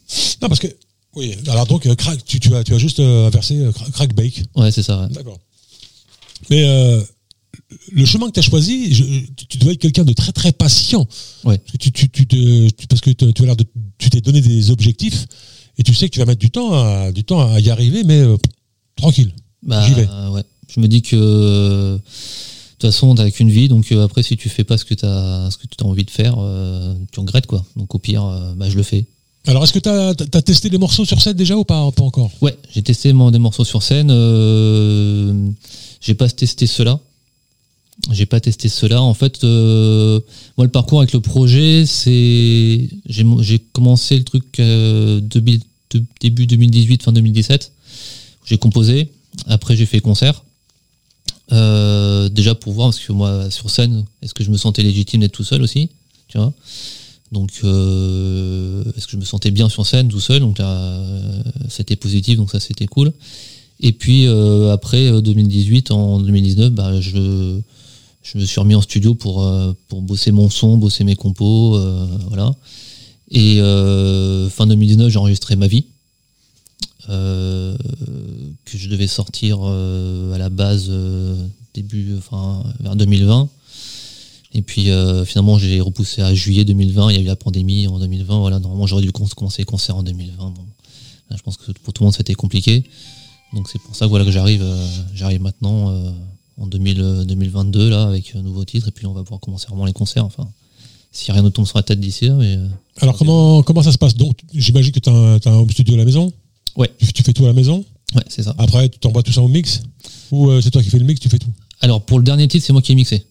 Non, parce que, oui, alors donc, crack, tu, tu, as, tu as juste inversé cra- crack bake. Ouais, c'est ça. ouais. D'accord. Mais euh, le chemin que tu as choisi, je- tu, dois être quelqu'un de très très patient. Ouais. Parce que tu, tu, tu te, tu- parce que te- tu as l'air de, tu t'es donné des objectifs et tu sais que tu vas mettre du temps à, du temps à y arriver, mais euh, tranquille. Bah, J'y vais. ouais. Je me dis que euh, de toute façon, t'as qu'une vie, donc euh, après, si tu fais pas ce que t'as, ce que tu as envie de faire, tu regrettes quoi. Donc au pire, bah, je le fais. Alors, est-ce que tu as, testé des morceaux sur scène déjà ou pas, pas encore? Ouais, j'ai testé des morceaux sur scène. Euh, j'ai pas testé cela. J'ai pas testé cela. En fait, euh, moi, le parcours avec le projet, c'est j'ai commencé le truc euh, début 2018, fin 2017. J'ai composé. Après, j'ai fait concert. Euh, déjà pour voir parce que moi sur scène, est-ce que je me sentais légitime d'être tout seul aussi, tu vois? Donc, euh, est-ce que je me sentais bien sur scène tout seul? Donc là, euh, c'était positif, donc ça c'était cool. Et puis euh, après euh, 2018, en 2019, bah, je, je me suis remis en studio pour, euh, pour bosser mon son, bosser mes compos, euh, voilà. Et euh, fin 2019, j'ai enregistré ma vie, que je devais sortir à la base début, vers 2020. Et puis finalement, j'ai repoussé à juillet 2020. Il y a eu la pandémie en 2020. Voilà, normalement, j'aurais dû commencer les concerts en 2020. Bon, là, je pense que pour tout le monde, c'était compliqué. Donc c'est pour ça que voilà que j'arrive, j'arrive maintenant en 2000, euh, 2022 là avec un nouveau titre. Et puis on va pouvoir commencer vraiment les concerts. Enfin, si rien ne tombe sur la tête d'ici là, mais euh, Alors, comment, comment ça se passe? Donc, j'imagine que tu as, un- t'as un home studio à la maison? Ouais. Tu, tu fais tout à la maison? Ouais, c'est ça. Après, tu t'envoies tout ça au mix? Ou euh, c'est toi qui fais le mix, tu fais tout? Alors pour le dernier titre, c'est moi qui l'ai mixé.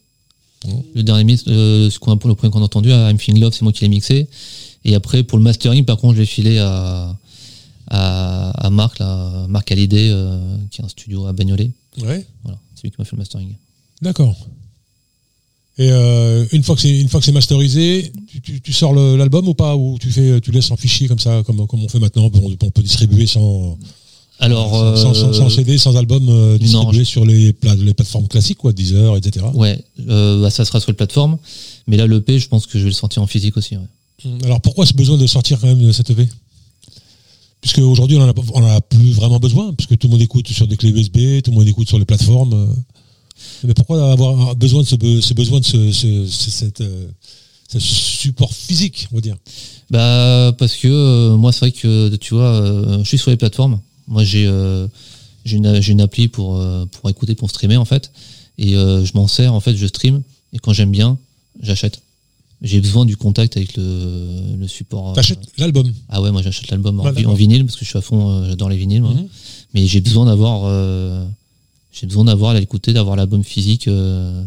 Mmh. Le dernier mix, euh, ce qu'on a, le premier qu'on a entendu, I'm Feeling Love, c'est moi qui l'ai mixé. Et après, pour le mastering, par contre, je l'ai filé à, à, à Marc, là, Marc Hallyday, euh, qui a un studio à Bagnolet. Ouais. Voilà, c'est lui qui m'a fait le mastering. D'accord. Et euh, une fois que c'est une fois que c'est masterisé, tu, tu, tu sors l'album ou pas? Ou tu fais tu laisses en fichier comme ça comme comme on fait maintenant on, on peut distribuer sans Alors, sans, sans- euh, sans CD sans album euh, distribué sur les, pla- les plateformes classiques quoi Deezer etc. ouais, euh, bah, ça sera sur les plateformes. Mais là, l'EP, je pense que je vais le sortir en physique aussi. ouais. Alors pourquoi ce besoin de sortir quand même de cette EP Puisque aujourd'hui on en a a plus vraiment besoin puisque tout le monde écoute sur des clés USB, tout le monde écoute sur les plateformes. euh. Mais pourquoi avoir besoin de ce, be- ce besoin de ce, euh, ce support physique, on va dire? Bah parce que euh, moi c'est vrai que tu vois, je suis sur les plateformes. Moi j'ai une appli pour pour écouter pour streamer en fait et je m'en sers en fait je stream et quand j'aime bien j'achète. J'ai besoin du contact avec le, le support. euh, T'achètes l'album. ah ouais moi j'achète l'album en, Ah, vinyle parce que je suis à fond euh, j'adore les vinyles moi. Mhm. mais j'ai besoin d'avoir euh, j'ai besoin d'avoir à l'écouter d'avoir l'album physique euh,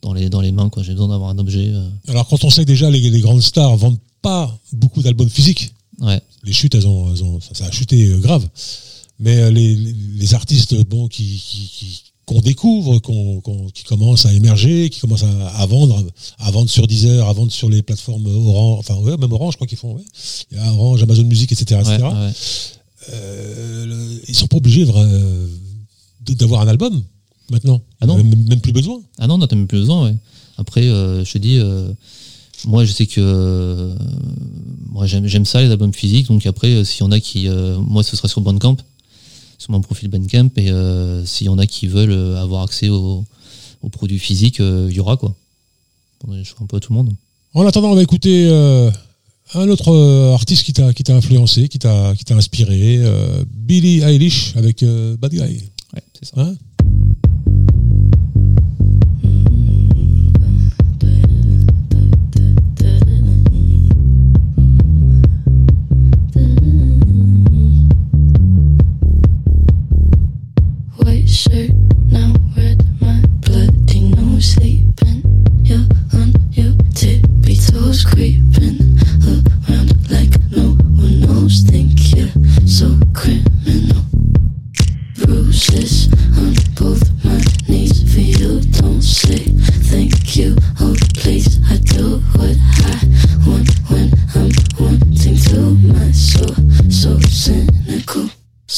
dans les dans les mains quoi. J'ai besoin d'avoir un objet. euh, Alors quand on sait que déjà les, les grandes stars vendent pas beaucoup d'albums physiques, ouais. les chutes elles ont, elles ont- ça, a chuté grave. Mais les, les- les artistes bon qui, qui- qui- qu'on découvre, qu'on, qu'on- qui commencent à émerger, qui commencent à, à vendre, à vendre sur Deezer, à vendre sur les plateformes Orange, enfin ouais, même Orange, je crois qu'ils font. Ouais. Il y a Orange, Amazon Music, etc., etc. ouais, ouais. Euh, le- ils sont pas obligés euh, d'avoir un album maintenant. Ah non. Même, même plus besoin. Ah non, non, t'as même plus besoin, ouais. Après, euh, je te dis, euh, moi, je sais que moi, j'aime, j'aime ça, les albums physiques. Donc après, s'il y en a qui, moi, ce sera sur Bandcamp, sur mon profil Bandcamp, et euh, s'il y en a qui veulent euh, avoir accès aux, aux produits physiques, euh, il y aura quoi. Un peu à tout le monde. En attendant, on va écouter un autre euh, artiste qui t'a qui t'a influencé, qui t'a qui t'a inspiré, euh, Billie Eilish avec euh, Bad Guy. Ouais, c'est ça. Hein?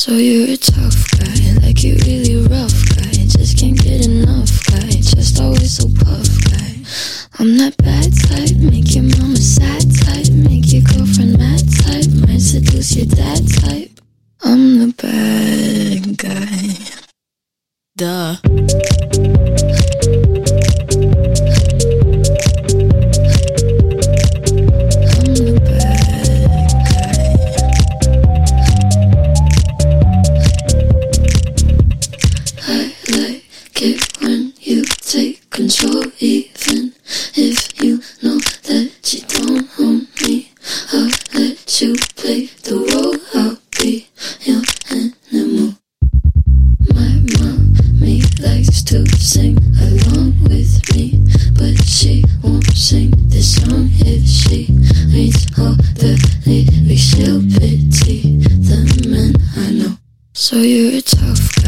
So you to sing along with me, but she won't sing this song if she reads all the lyrics. She'll pity the men I know. So you're a tough guy,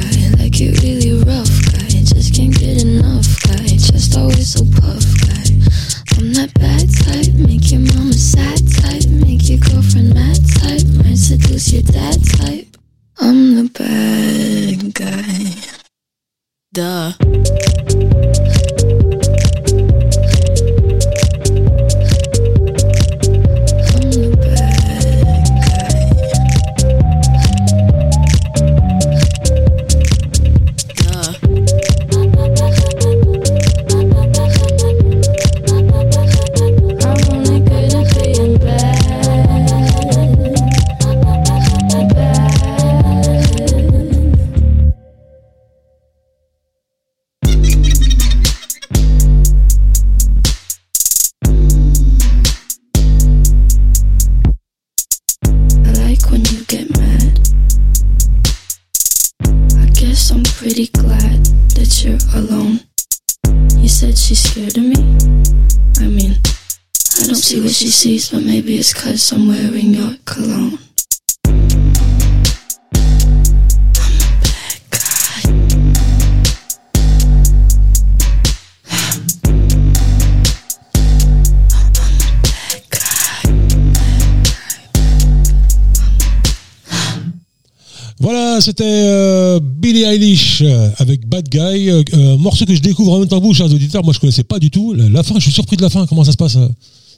Euh, avec Bad Guy, euh, euh, morceau que je découvre en même temps que vous, chers auditeurs. Moi, je connaissais pas du tout. La, la fin, je suis surpris de la fin. Comment ça se passe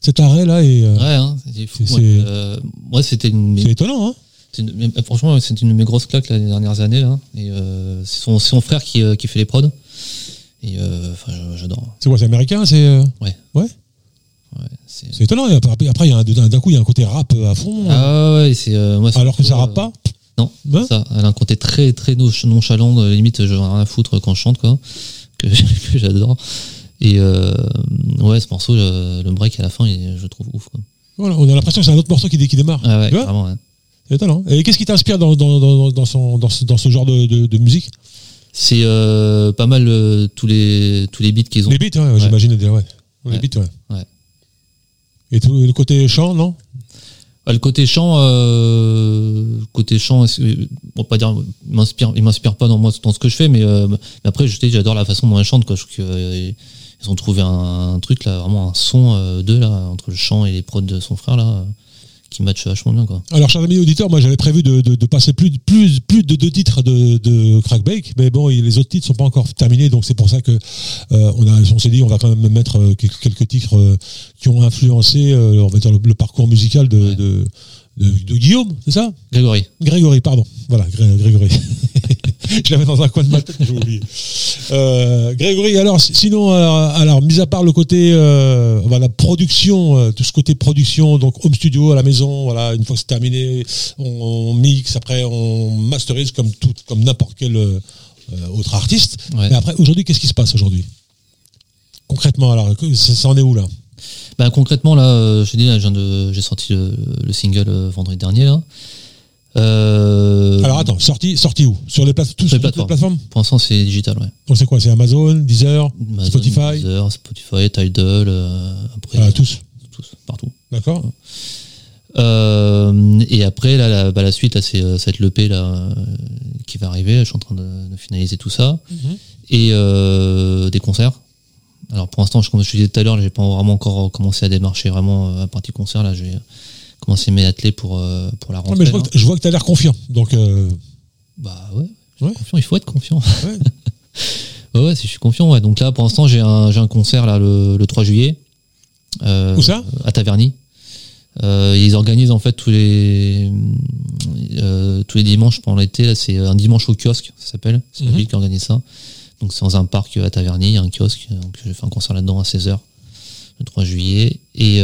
Cet arrêt là et euh, Ouais, hein, c'est fou. C'est- Moi, euh, c'était une, c'est étonnant, hein une- franchement, c'est une de mes grosses claques là, les dernières années. Là. Et c'est son, frère qui, qui fait les prods. Et enfin, je- j'adore. C'est quoi C'est américain C'est Ouais. Ouais. Ouais, c'est- étonnant. Après, après, il y a un- d'un coup, il y a un côté rap à fond. Ah ouais, c'est euh, moi. c'est alors que ça rappe euh, pas. Non, ça. Elle a un côté très très nonch- nonchalant, euh, limite j'en ai rien à foutre quand je chante quoi, que, que j'adore. Et euh, ouais, ce morceau, le, le break à la fin, je trouve ouf. Quoi. Voilà, on a l'impression que c'est un autre morceau qui, qui démarre. Ah ouais. Ouais. C'est étonnant. Et qu'est-ce qui t'inspire dans, dans, dans, dans, son, dans, ce, dans ce genre de, de, de musique? C'est euh, pas mal euh, tous les tous les beats qu'ils ont. Les beats, ouais, j'imagine déjà, ouais. Les beats, ouais. Ouais. Et tout, le côté chant, non? Le côté chant, euh, côté chant, bon pas dire, il m'inspire, il m'inspire pas dans moi dans ce que je fais, mais, euh, après je dis, j'adore la façon dont elle chante quoi. Je trouve qu'ils ont trouvé un, truc là, vraiment un son euh, là entre le chant et les prods de son frère là, euh, qui match vachement bien quoi. Alors, chers amis auditeurs, moi j'avais prévu de, de, de passer plus, plus, plus de deux titres de, de Crackbake, mais bon, les autres titres sont pas encore terminés, donc c'est pour ça que euh, on, a, on s'est dit on va quand même mettre euh, quelques, quelques titres euh, qui ont influencé, euh, on va dire, le, le parcours musical de, Ouais. de, de, de Guillaume, c'est ça? Grégory. Grégory, pardon. Voilà, Gré- Grégory. Je l'avais dans un coin de ma tête, j'ai oublié. Euh, Grégory, alors, si- sinon, alors, alors, mis à part le côté, euh, voilà, production, euh, tout ce côté production, donc home studio à la maison, voilà, une fois que c'est terminé, on, on mixe, après on masterise comme tout, comme n'importe quel euh, euh, autre artiste. Ouais. Mais après, aujourd'hui, qu'est-ce qui se passe aujourd'hui? Concrètement, alors, ça, ça en est où là? Bah, concrètement, là, euh, je de- j'ai sorti le, le single euh, vendredi dernier. Là. Euh, sorti, sorti où? Sur les, plate- tous- Sur les plateformes. plateformes? Pour l'instant, c'est digital, ouais. Donc c'est quoi? C'est Amazon, Deezer, Amazon, Spotify? Deezer, Spotify, Tidal, euh, après, Voilà, tous. tous, partout. D'accord Euh, et après, là, la, bah, la suite, là, c'est euh, être l'EP là, qui va arriver. Je suis en train de, de finaliser tout ça. Mhm. Et euh, des concerts. Alors pour l'instant, je- comme je te disais tout à l'heure, j'ai pas vraiment encore commencé à démarcher vraiment à partie concert. Là, j'ai commencé mes athlètes pour, pour la Non, rentrée. mais je vois que, je vois que tu as l'air confiant. Donc, euh, Bah ouais, je suis Ouais. confiant, il faut être confiant. Ouais. ouais, ouais, si je suis confiant, ouais. Donc là, pour l'instant, j'ai un, j'ai un concert là le, le 3 juillet. Euh, Où ça? À Taverny. Euh, ils organisent en fait tous les euh, tous les dimanches pendant l'été. Là, c'est un dimanche au kiosque, ça s'appelle. C'est la Mhm. ville qui organise ça. Donc c'est dans un parc à Taverny, il y a un kiosque. Donc j'ai fait un concert là-dedans à 16h le 3 juillet. Et,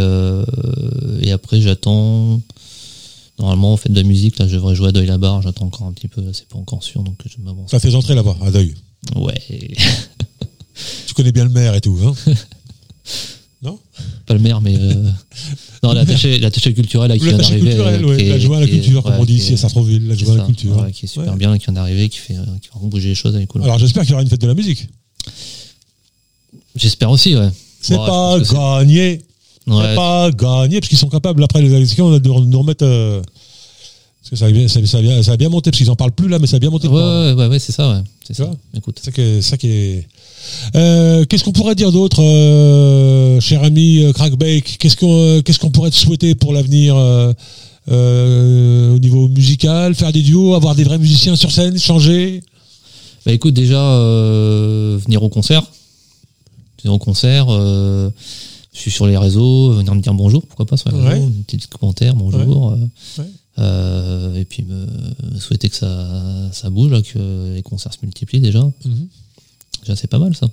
et après, j'attends. Normalement, on fait de la musique. Là, je devrais jouer à Deuil la barre. J'attends encore un petit peu. C'est pas encore sûr, donc je m'avance. ça fait entrer là-bas, à Deuil. Ouais. Tu connais bien le maire et tout, hein Non Pas le maire, mais. euh, Non, l'attaché culturel là, qui vient L'attaché d'arriver. culturel, est- L'adjoint à la culture, comme on dit ici est- à Sartreville, c'est l'adjoint à la culture. ouais, qui est super Ouais. bien, qui vient d'arriver, qui fait, euh, qui va bouger les choses avec cool. Alors j'espère qu'il y aura une fête de la musique. J'espère aussi, ouais. C'est Bon, pas gagné. Ouais, pas gagné, parce qu'ils sont capables, après les élections, de nous remettre. euh, Parce que ça a bien, ça, ça a bien, ça a bien monté, parce qu'ils en parlent plus là, mais ça a bien monté. ouais, ouais, ouais, ouais, c'est ça, ouais. C'est ça. Écoute. C'est ça qui est. ça qui est- Euh, qu'est-ce qu'on pourrait dire d'autre, euh, cher ami Crackbake? Qu'est-ce qu'on qu'est-ce qu'on pourrait te souhaiter pour l'avenir au niveau musical? Faire des duos, avoir des vrais musiciens sur scène, changer? Bah écoute, déjà, venir au concert. Venir au concert. euh, je suis sur les réseaux, venir me dire bonjour, pourquoi pas sur les réseaux, un petit commentaire, bonjour. euh, euh, et puis me, me souhaiter que ça, ça bouge, là, que les concerts se multiplient déjà. Mhm. Déjà, c'est pas mal ça.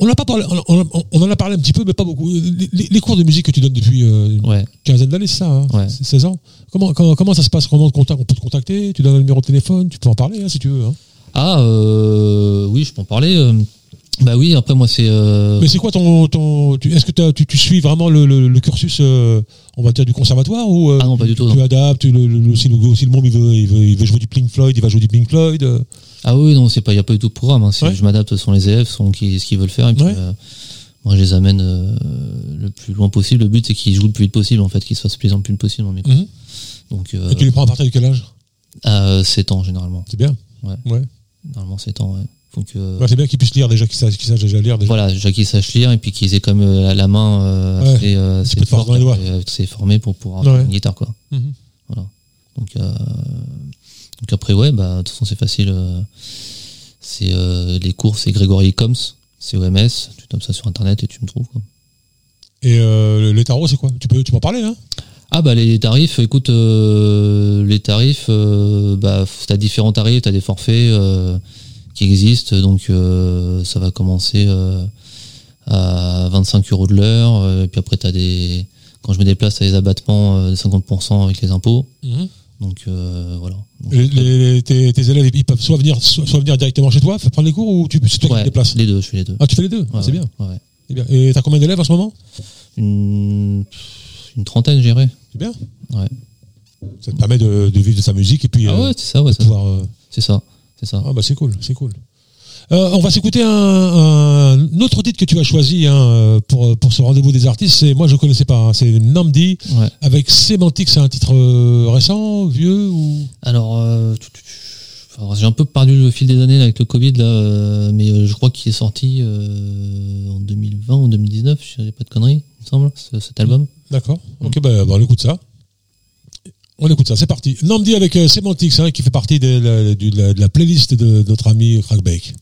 On, n'a pas parlé, on, en a parlé un petit peu, mais pas beaucoup. Les, cours de musique que tu donnes depuis euh, une Ouais. quinzaine d'années, c'est ça hein Ouais. C'est 16 ans comment, comment, comment ça se passe? Comment on, te contacte- on peut te contacter? Tu donnes un numéro de téléphone? Tu peux en parler hein, si tu veux. hein. Ah, euh, oui, je peux en parler. Bah oui, après, moi, c'est. euh, Mais c'est quoi ton. ton Est-ce que tu, tu suis vraiment le, le- le cursus, euh, on va dire, du conservatoire ou euh, Ah non, pas du tout, Tu non. adaptes, le, le, si, le, si le monde il veut, il, veut, il veut jouer du Pink Floyd, il va jouer du Pink Floyd. euh. Ah oui, non, c'est pas, il y a pas du tout de programme. Hein, Ouais. Je m'adapte selon les élèves, selon qui, ce qu'ils veulent faire. Et puis, Ouais. euh, Moi, je les amène euh, le plus loin possible. Le but, c'est qu'ils jouent le plus vite possible, en fait, qu'ils se fassent plaisir le plus possible dans le micro. Mhm. Donc, euh, Et tu les prends à partir de quel âge? à 7 ans, généralement. C'est bien. Ouais. Ouais. Normalement, 7 ans, ouais. Ouais, c'est bien qu'ils puissent lire déjà, qu'ils sachent, qu'ils sachent déjà lire. Déjà. voilà, déjà qu'ils sachent lire et puis qu'ils aient comme euh, la main euh, assez, euh, assez forte, euh, assez formée pour pouvoir Ouais. jouer une guitare, quoi. Mhm. Voilà. Donc, euh, donc après, ouais, bah, de toute façon, c'est facile. euh, c'est euh, les cours, c'est Grégory Coms, c'est OMS. Tu tapes ça sur internet et tu me trouves. Quoi. Et euh, les tarots, c'est quoi? Tu peux, tu peux en parler, hein Ah bah les tarifs, écoute, euh, les tarifs, euh, bah t'as différents tarifs, t'as des forfaits euh, qui existent, donc euh, ça va commencer euh, à 25 euros de l'heure, euh, et puis après t'as des, quand je me déplace, t'as des abattements de 50% avec les impôts, donc euh, voilà. Donc, Les- les- tes, tes élèves, ils peuvent soit venir, soit, soit venir directement chez toi, faire prendre les cours, ou tu, c'est toi qui te déplaces les deux, je fais les deux. Ah, tu fais les deux Ah, C'est ouais, bien. Et t'as combien d'élèves en ce moment? Une, une trentaine, j'irais. C'est bien. Ouais. Ça te permet de, de vivre de sa musique et puis Ah euh, ouais, c'est ça, ouais, ça. pouvoir. euh, c'est ça, c'est ça. Ah bah c'est cool, c'est cool. Euh, on va s'écouter un, un autre titre que tu as choisi hein, euh, pour, pour ce rendez-vous des artistes. C'est moi je connaissais pas. hein, c'est Namdi Ouais. avec Sémantique. C'est un titre euh, récent, vieux ou? Alors, euh, j'ai un peu perdu le fil des années là, avec le Covid, là, mais je crois qu'il est sorti en 2020 ou 2019, je dirais pas de conneries, il me semble, ce- cet album. D'accord. Ok, bah, bah, on écoute ça. On écoute ça, c'est parti. Namdi avec euh, hein, qui fait partie de la playlist de notre ami Crackbake.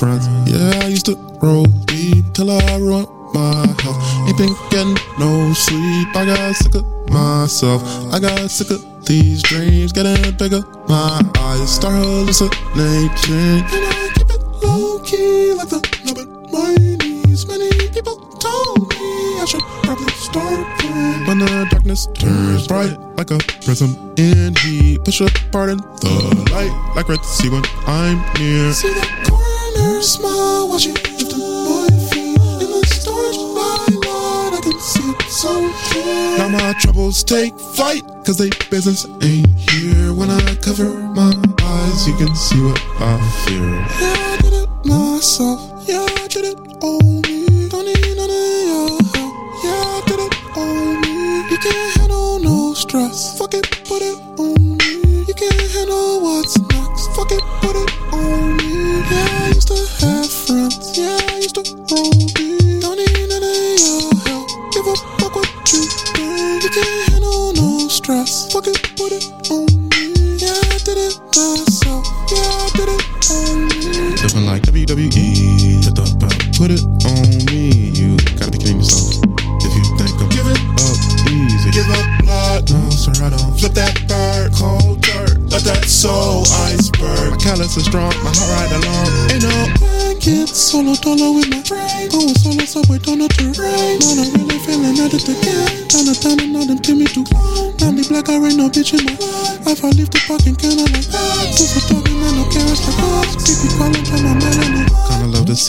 Friends. Yeah, I used to roll deep till I ruined my health. Ain't been getting no sleep. I got sick of myself. I got sick of these dreams getting bigger. My eyes start hallucinating. And I keep it low key like the nubbin. My knees. Many people told me I should probably start praying. When the darkness turns bright like a prism in heat, push apart in the light like red sea when I'm near. See corner smile while she my feet in the storage byline. I can see it so clear. Now my troubles take flight, cause they business ain't here. When I cover my eyes, you can see what I fear. Yeah, I did it myself. Yeah, I did it on me. Don't need none of your help. Yeah, I did it on me. You can't handle no stress. Fuck it, put it on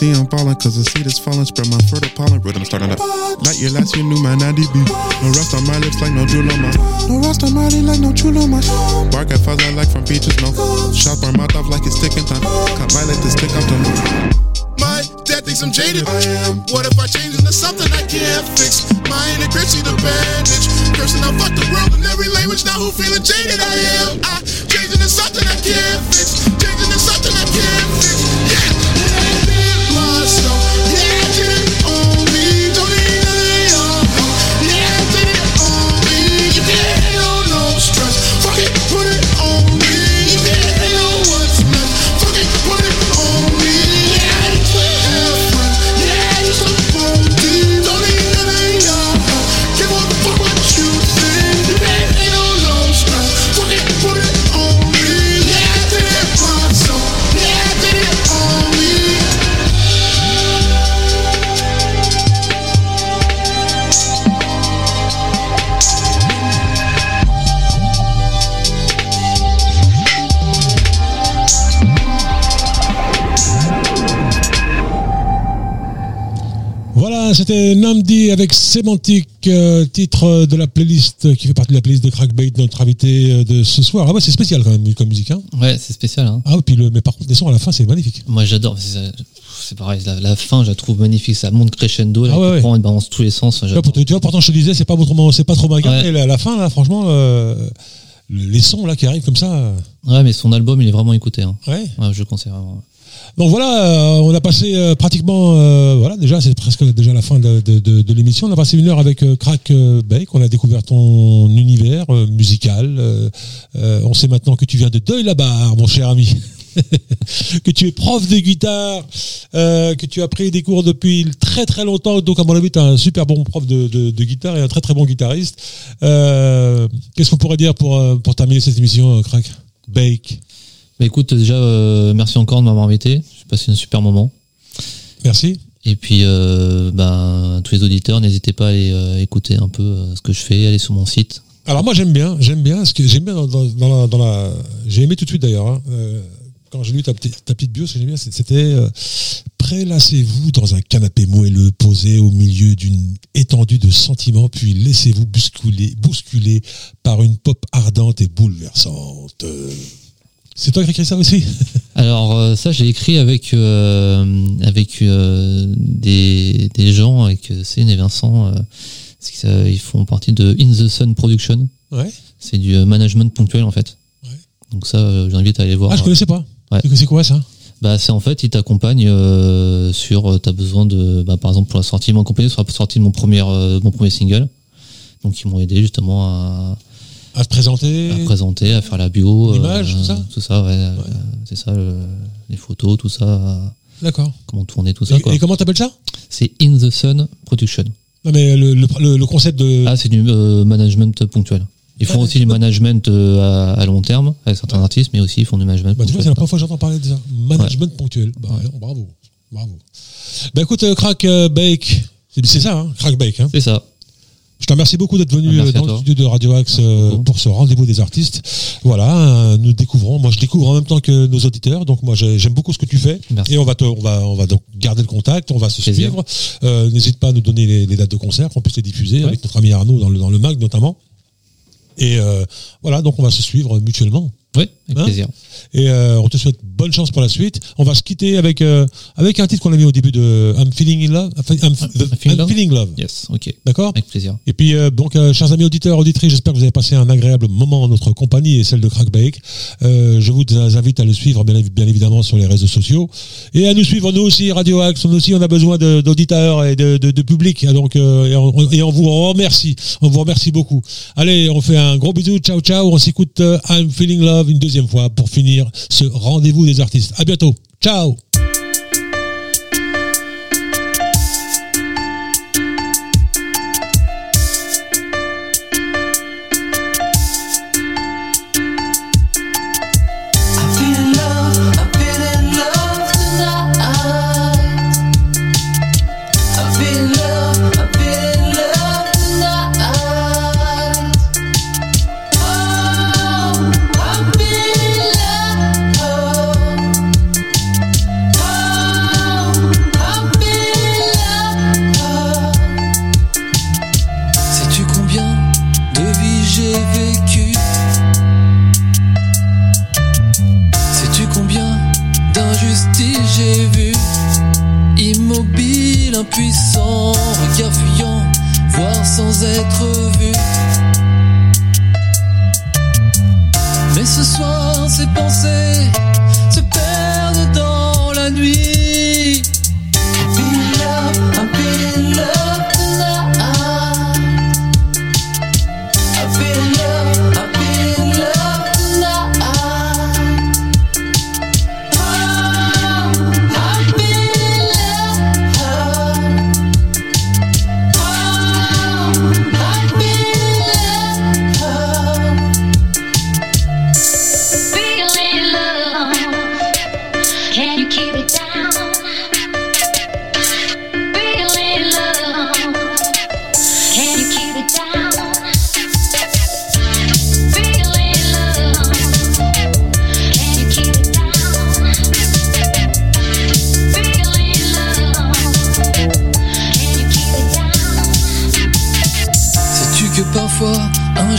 see I'm falling, cause the seed is falling. Spread my fertile pollen, rhythm starting up. Like your last year, knew my 90 beat. No rust on my lips, like no jewel on my. No rust on my lips, like no jewel on my. Bark at fuzz, I like from beaches, no. Shot burn my mouth like it's sticking time. Cut my let this stick up to me. My dad thinks I'm jaded. I am. What if I change into something I can't fix? My integration the bandage. Cursing, I fuck the world in every language. Now who feeling jaded? I am. I change into something I can't fix. Change into something I can't fix. C'était Namdi avec Sémantique, euh, titre de la playlist qui fait partie de la playlist de Crackbait, notre invité euh, de ce soir. Ah ouais, c'est spécial quand même comme musique. Hein Ouais, c'est spécial. Hein. ah, puis le, mais par contre, les sons à la fin, c'est magnifique. Moi, j'adore. C'est pareil. La, la fin, je la trouve magnifique. Ça monte crescendo. Là, Ah ouais, balance tous les sens. Tu vois, pourtant, tu vois, pourtant, je te disais, c'est pas, pas trop mal. Et à la fin, là, franchement, euh, les sons là qui arrivent comme ça. euh, Ouais, mais son album, il est vraiment écouté. Hein. ouais. Ouais, je le conseille vraiment. Donc voilà, euh, on a passé euh, pratiquement, euh, voilà, déjà c'est presque déjà la fin de, l'émission. On a passé une heure avec Crack Bake. On a découvert ton univers musical. On sait maintenant que tu viens de Deuil-la-Barre, mon cher ami. que tu es prof de guitare, que tu as pris des cours depuis très très longtemps. Donc à mon avis, tu es un super bon prof de, guitare et un très très bon guitariste. Qu'est-ce qu'on pourrait dire pour, terminer cette émission, Crack Bake Bah écoute, déjà, euh, merci encore de m'avoir invité. J'ai passé un super moment. Merci. Et puis, euh, ben, tous les auditeurs, n'hésitez pas à aller euh, écouter un peu euh, ce que je fais, aller sur mon site. Alors moi j'aime bien, j'aime bien ce que j'aime bien dans, dans- dans la, dans la- j'ai aimé tout de suite d'ailleurs. hein, euh, quand j'ai lu ta, petite- ta petite bio, ce que j'aime bien, c'est- c'était euh, prélassez-vous dans un canapé moelleux posé au milieu d'une étendue de sentiments, puis laissez-vous bousculer, bousculer par une pop ardente et bouleversante. C'est toi qui as écrit ça aussi Alors euh, ça, j'ai écrit avec euh, avec euh, des, des gens, avec Céline et Vincent. euh, ils font partie de In the Sun Production. Ouais. C'est du management ponctuel en fait. Ouais. Donc ça, j'invite à aller voir. Ah je connaissais pas. Ouais. C'est- quoi ça Bah c'est en fait, ils t'accompagnent sur. euh, T'as besoin de, bah, par exemple pour la sortie, ils m'ont accompagné sur la sortie de mon premier mon premier single. Donc ils m'ont aidé justement à, À te présenter à présenter, à faire la bio, L'image, tout ça tout ça, ouais, euh, c'est ça, le- les photos, tout ça, euh, D'accord. comment tourner tout ça. Et, quoi. et comment t'appelles ça? C'est In the Sun Production. Non mais le, le, le- concept de... Ah, c'est du euh, management ponctuel. Ils font Ah, aussi du management euh, à, à long terme avec certains artistes, mais aussi ils font du management. Bah, tu vois, c'est la première fois que j'entends parler de ça. Management ponctuel. Bah, Ouais. bravo. Bravo. Bah, écoute, euh, Crack euh, Bake. C'est c'est ça, hein, Crack Bake. Hein. C'est ça. Je te remercie beaucoup d'être venu Ah, merci euh, dans le studio de Radio Axe euh, pour ce rendez-vous des artistes. Voilà, euh, nous découvrons. Moi, je découvre en même temps que nos auditeurs. Donc, moi, j'ai- j'aime beaucoup ce que tu fais. Merci. Et on va, te, on va, on va donc garder le contact. On va se Plaisir. suivre. Euh, N'hésite pas à nous donner les, les dates de concert, qu'on puisse les diffuser Ouais. avec notre ami Arnaud dans le, dans le mag notamment. Et euh, voilà, donc on va se suivre mutuellement. Oui, avec Hein plaisir. Et euh, on te souhaite bonne chance pour la suite. On va se quitter avec euh, avec un titre qu'on a mis au début de I'm Feeling in Love. I'm, I'm- I'm Feeling Love? Feeling Love. Yes, ok. D'accord? Avec plaisir. Et puis, euh, donc, euh, chers amis auditeurs, auditrices, j'espère que vous avez passé un agréable moment en notre compagnie et celle de Crackbake. Euh, je vous invite à le suivre, bien, bien évidemment, sur les réseaux sociaux. Et à nous suivre, nous aussi, Radio Axe, nous aussi, on a besoin de- d'auditeurs et de, de, de public. Et Donc, euh, et, on, et on vous remercie. On vous remercie beaucoup. Allez, on fait un gros bisou. Ciao, ciao. On s'écoute I'm Feeling Love une deuxième fois pour finir ce rendez-vous des artistes. À bientôt. Ciao.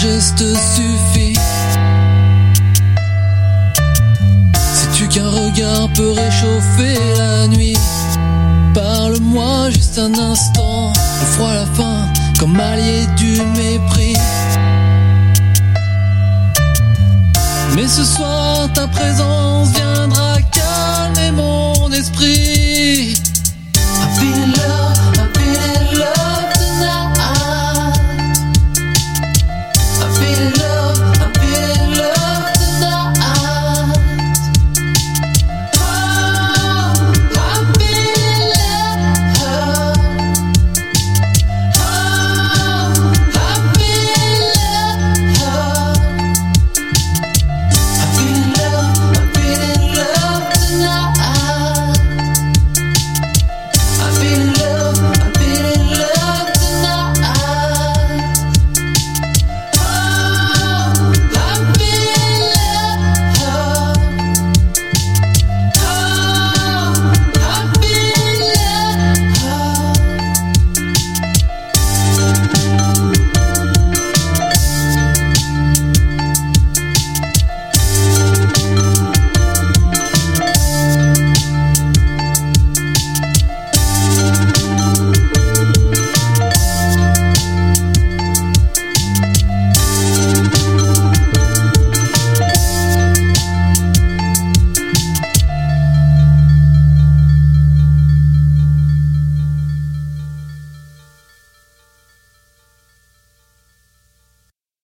Geste suffit. Sais-tu qu'un regard peut réchauffer la nuit? Parle-moi juste un instant, le froid la fin, comme allié du mépris. Mais ce soir, ta présence viendra calmer mon esprit.